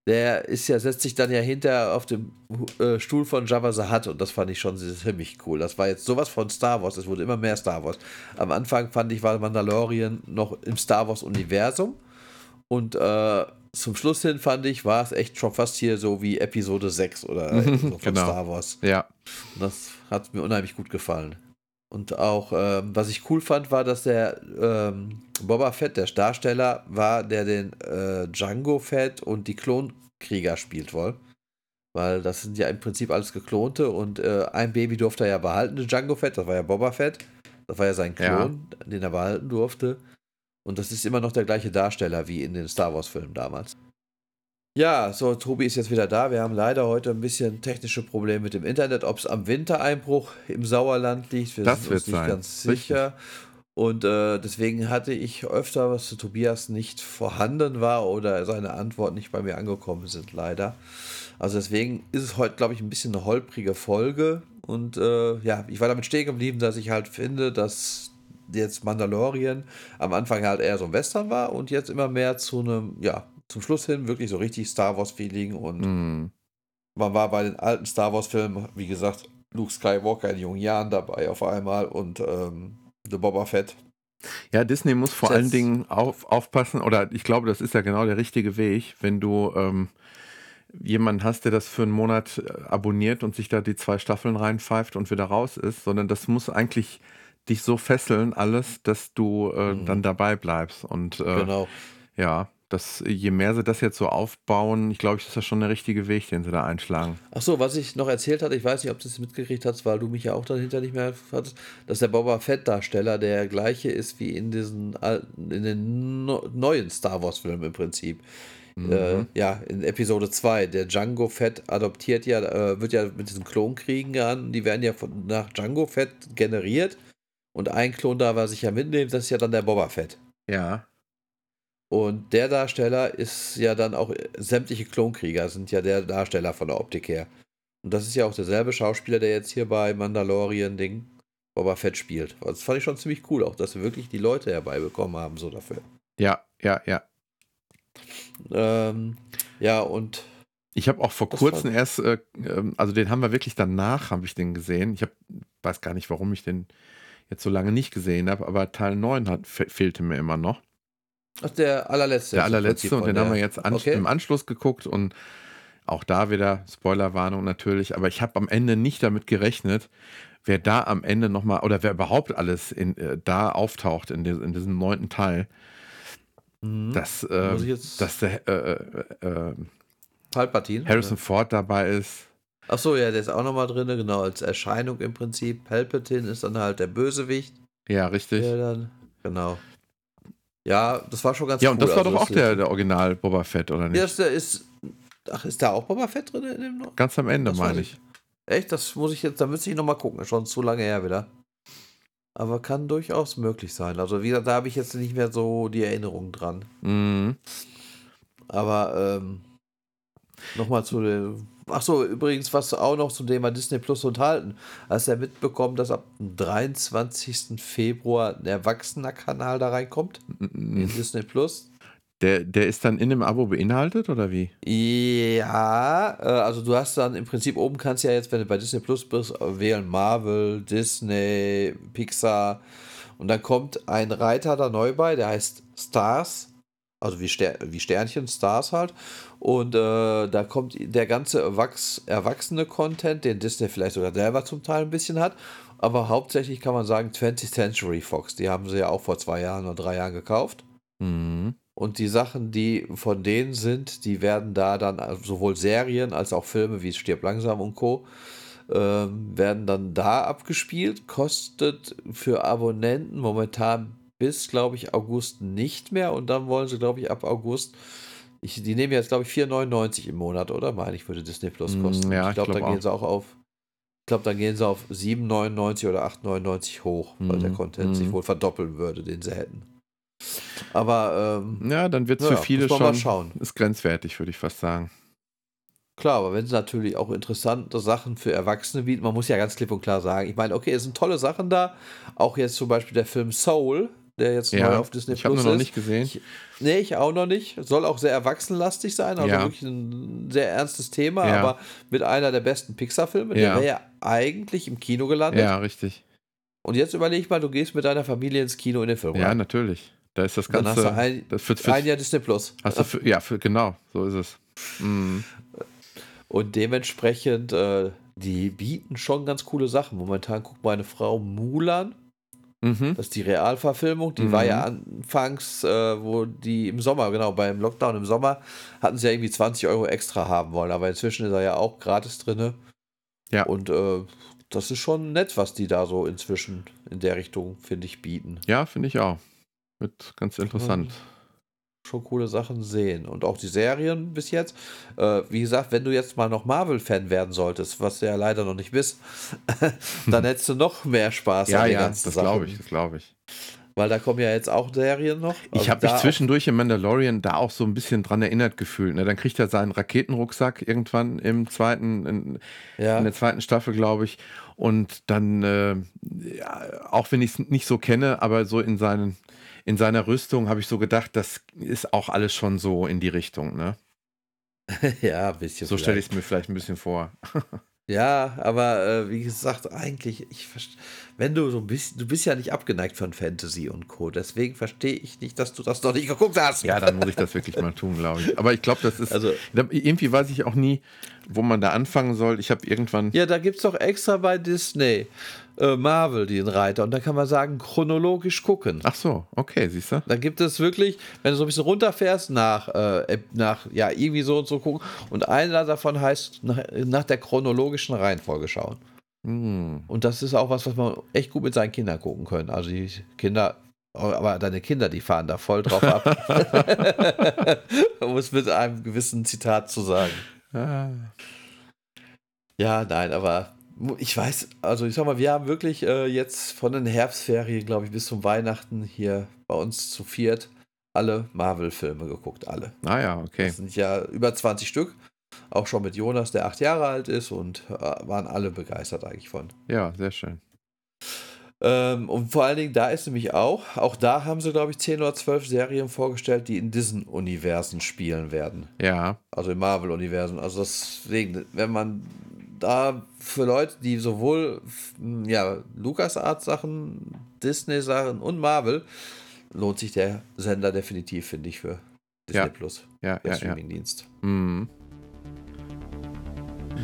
der ist ja, setzt sich dann ja hinter auf dem äh, Stuhl von Jabba the Hutt und das fand ich schon ziemlich cool. Das war jetzt sowas von Star Wars, es wurde immer mehr Star Wars. Am Anfang fand ich, war Mandalorian noch im Star Wars-Universum und äh, zum Schluss hin fand ich, war es echt schon fast hier so wie Episode 6 oder so von genau. Star Wars. Ja. Und das hat mir unheimlich gut gefallen. Und auch, ähm, was ich cool fand, war, dass der ähm, Boba Fett, der Darsteller, war, der den äh, Django Fett und die Klonkrieger spielt wohl. Weil das sind ja im Prinzip alles geklonte und äh, ein Baby durfte er ja behalten, den Django Fett, das war ja Boba Fett. Das war ja sein Klon, ja. den er behalten durfte. Und das ist immer noch der gleiche Darsteller wie in den Star Wars-Filmen damals. Ja, so, Tobi ist jetzt wieder da. Wir haben leider heute ein bisschen technische Probleme mit dem Internet. Ob es am Wintereinbruch im Sauerland liegt, wir das sind uns nicht sein. ganz sicher. Und äh, deswegen hatte ich öfter, was zu Tobias nicht vorhanden war oder seine Antworten nicht bei mir angekommen sind, leider. Also deswegen ist es heute, glaube ich, ein bisschen eine holprige Folge. Und äh, ja, ich war damit stehen geblieben, dass ich halt finde, dass jetzt Mandalorian am Anfang halt eher so ein Western war und jetzt immer mehr zu einem, ja, zum Schluss hin wirklich so richtig Star Wars-Feeling und mm. man war bei den alten Star Wars-Filmen, wie gesagt, Luke Skywalker in jungen Jahren dabei auf einmal und ähm, The Boba Fett. Ja, Disney muss vor Jetzt. allen Dingen auf, aufpassen, oder ich glaube, das ist ja genau der richtige Weg, wenn du ähm, jemanden hast, der das für einen Monat äh, abonniert und sich da die zwei Staffeln reinpfeift und wieder raus ist, sondern das muss eigentlich dich so fesseln, alles, dass du äh, mhm. dann dabei bleibst. Und äh, genau. ja, dass je mehr sie das jetzt so aufbauen, ich glaube, das ist ja schon der richtige Weg, den sie da einschlagen. Ach so, was ich noch erzählt hatte, ich weiß nicht, ob du es mitgekriegt hast, weil du mich ja auch dahinter nicht mehr hattest, dass der Boba Fett-Darsteller der gleiche ist wie in diesen alten, in den no neuen Star Wars-Filmen im Prinzip. Mhm. Äh, ja, in Episode 2, der Django Fett adoptiert ja, äh, wird ja mit diesen Klonkriegen an, die werden ja von, nach Django Fett generiert und ein Klon da war sich ja mitnehmen, das ist ja dann der Boba Fett. Ja. Und der Darsteller ist ja dann auch, sämtliche Klonkrieger sind ja der Darsteller von der Optik her. Und das ist ja auch derselbe Schauspieler, der jetzt hier bei Mandalorian Ding Boba Fett spielt. Das fand ich schon ziemlich cool, auch dass wir wirklich die Leute herbeibekommen haben, so dafür. Ja, ja, ja. Ähm, ja, und. Ich habe auch vor kurzem erst, äh, ähm, also den haben wir wirklich danach, habe ich den gesehen. Ich hab, weiß gar nicht, warum ich den jetzt so lange nicht gesehen habe, aber Teil 9 hat, fehlte mir immer noch. Ach, der allerletzte. Der allerletzte und den haben wir jetzt an, okay. im Anschluss geguckt und Auch da wieder Spoilerwarnung natürlich, aber ich habe am Ende nicht damit gerechnet, wer da am Ende nochmal, oder wer überhaupt alles in, äh, da auftaucht in, in diesem neunten Teil. Mhm. Dass, äh, dass der äh, äh, äh, Palpatine, Harrison oder? Ford dabei ist. Ach so, ja, der ist auch nochmal drin, genau, als Erscheinung im Prinzip. Palpatine ist dann halt der Bösewicht. Ja, richtig. Der dann, genau. Ja, das war schon ganz Ja, und das war also, doch auch der, der Original Boba Fett, oder nicht? Ja, der ist. Ach, ist da auch Boba Fett drin in dem Ganz am Ende, meine ich. Echt? Das muss ich jetzt, da müsste ich nochmal gucken. Schon zu lange her wieder. Aber kann durchaus möglich sein. Also, wie gesagt, da habe ich jetzt nicht mehr so die Erinnerung dran. Mhm. Aber, ähm, nochmal zu den. Achso, übrigens, was auch noch zum Thema Disney Plus unterhalten. Hast du ja mitbekommen, dass ab dem 23. Februar ein Erwachsener-Kanal da reinkommt? In Disney Plus? Der, der ist dann in dem Abo beinhaltet oder wie? Ja, äh, also du hast dann im Prinzip oben kannst du ja jetzt, wenn du bei Disney Plus bist, wählen Marvel, Disney, Pixar und dann kommt ein Reiter da neu bei, der heißt Stars, also wie, Ster wie Sternchen, Stars halt. Und äh, da kommt der ganze Erwachs erwachsene Content, den Disney vielleicht sogar selber zum Teil ein bisschen hat. Aber hauptsächlich kann man sagen 20th Century Fox. Die haben sie ja auch vor zwei Jahren oder drei Jahren gekauft. Mhm. Und die Sachen, die von denen sind, die werden da dann also sowohl Serien als auch Filme wie Stirb langsam und Co. Ähm, werden dann da abgespielt. Kostet für Abonnenten momentan bis, glaube ich, August nicht mehr. Und dann wollen sie, glaube ich, ab August. Ich, die nehmen jetzt, glaube ich, 4,99 im Monat, oder? Meine ich, würde Disney Plus mm, kosten. Ja, ich glaube, glaub, dann gehen sie auch auf. Ich glaube, dann gehen sie auf 7,99 oder 8,99 hoch, weil mm, der Content mm. sich wohl verdoppeln würde, den sie hätten. Aber ähm, ja, dann wird es ja, für viele schon schauen. ist grenzwertig, würde ich fast sagen. Klar, aber wenn es natürlich auch interessante Sachen für Erwachsene bieten, man muss ja ganz klipp und klar sagen, ich meine, okay, es sind tolle Sachen da, auch jetzt zum Beispiel der Film Soul, der jetzt ja, neu auf Disney ich Plus ist. Ich habe noch nicht gesehen. Ich, nee, ich auch noch nicht. Soll auch sehr erwachsenlastig sein, also ja. wirklich ein sehr ernstes Thema, ja. aber mit einer der besten Pixar-Filme. Der wäre ja eigentlich im Kino gelandet. Ja, richtig. Und jetzt überleg mal, du gehst mit deiner Familie ins Kino in den Film. Ja, rein. natürlich. Da ist das Ganze. Dann hast du ein, das für, für, ein Jahr Disney Plus. Hast du für, ja, für, genau, so ist es. Mhm. Und dementsprechend, äh, die bieten schon ganz coole Sachen. Momentan guckt meine Frau Mulan. Mhm. Das ist die Realverfilmung. Die mhm. war ja anfangs, äh, wo die im Sommer, genau, beim Lockdown im Sommer, hatten sie ja irgendwie 20 Euro extra haben wollen. Aber inzwischen ist er ja auch gratis drin. Ja. Und äh, das ist schon nett, was die da so inzwischen in der Richtung, finde ich, bieten. Ja, finde ich auch. Wird ganz interessant. Schon coole Sachen sehen. Und auch die Serien bis jetzt. Äh, wie gesagt, wenn du jetzt mal noch Marvel-Fan werden solltest, was du ja leider noch nicht bist, dann hättest du noch mehr Spaß ja, an den ja, ganzen das glaube ich, das glaube ich. Weil da kommen ja jetzt auch Serien noch. Also ich habe mich zwischendurch im Mandalorian da auch so ein bisschen dran erinnert gefühlt. Ne? Dann kriegt er seinen Raketenrucksack irgendwann im zweiten, in, ja. in der zweiten Staffel, glaube ich. Und dann, äh, ja, auch wenn ich es nicht so kenne, aber so in seinen in seiner Rüstung habe ich so gedacht, das ist auch alles schon so in die Richtung, ne? ja, ein bisschen. So stelle ich es mir vielleicht ein bisschen vor. ja, aber äh, wie gesagt, eigentlich, ich wenn du so ein bisschen, du bist ja nicht abgeneigt von Fantasy und Co. Deswegen verstehe ich nicht, dass du das noch nicht geguckt hast. Ja, dann muss ich das wirklich mal tun, glaube ich. Aber ich glaube, das ist. Also, irgendwie weiß ich auch nie, wo man da anfangen soll. Ich habe irgendwann. Ja, da gibt es doch extra bei Disney äh, Marvel den Reiter. Und da kann man sagen, chronologisch gucken. Ach so, okay, siehst du. Dann gibt es wirklich, wenn du so ein bisschen runterfährst, nach, äh, nach ja, irgendwie so und so gucken. Und einer davon heißt, nach, nach der chronologischen Reihenfolge schauen. Hm. Und das ist auch was, was man echt gut mit seinen Kindern gucken können. Also die Kinder aber deine Kinder, die fahren da voll drauf ab. um es mit einem gewissen Zitat zu sagen. Ah. Ja, nein, aber ich weiß, also ich sag mal, wir haben wirklich äh, jetzt von den Herbstferien, glaube ich, bis zum Weihnachten hier bei uns zu viert alle Marvel-Filme geguckt, alle. Ah ja, okay. Das sind ja über 20 Stück. Auch schon mit Jonas, der acht Jahre alt ist und äh, waren alle begeistert eigentlich von. Ja, sehr schön. Ähm, und vor allen Dingen, da ist nämlich auch, auch da haben sie, glaube ich, 10 oder 12 Serien vorgestellt, die in diesen Universen spielen werden. Ja. Also im Marvel-Universen. Also deswegen, wenn man da für Leute, die sowohl ja, LucasArts-Sachen, Disney-Sachen und Marvel, lohnt sich der Sender definitiv, finde ich, für Disney ja. Plus. Ja, der Streaming-Dienst. Mhm.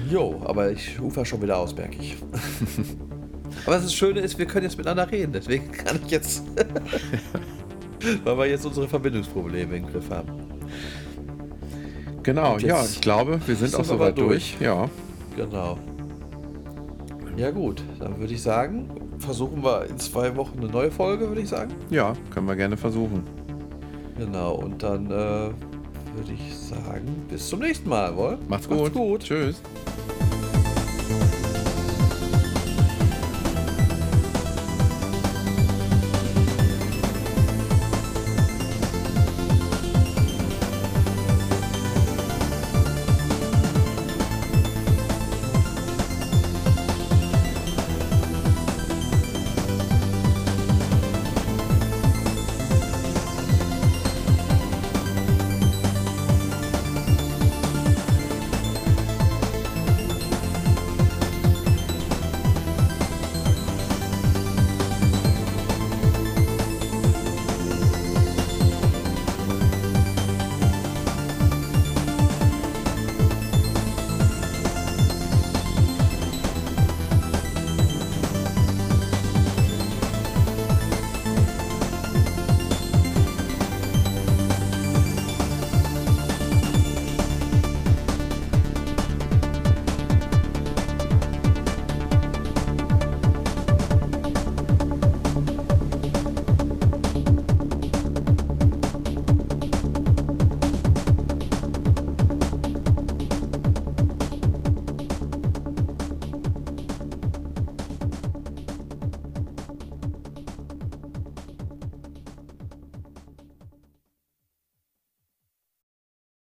Jo, aber ich ufer schon wieder aus, merke ich. aber das Schöne ist, wir können jetzt miteinander reden. Deswegen kann ich jetzt. weil wir jetzt unsere Verbindungsprobleme im Griff haben. Genau, ja, ich glaube, wir sind, sind auch soweit durch. durch. Ja. Genau. Ja, gut, dann würde ich sagen, versuchen wir in zwei Wochen eine neue Folge, würde ich sagen. Ja, können wir gerne versuchen. Genau, und dann äh, würde ich sagen, bis zum nächsten Mal, wohl? Macht's, Macht's gut. gut. Tschüss.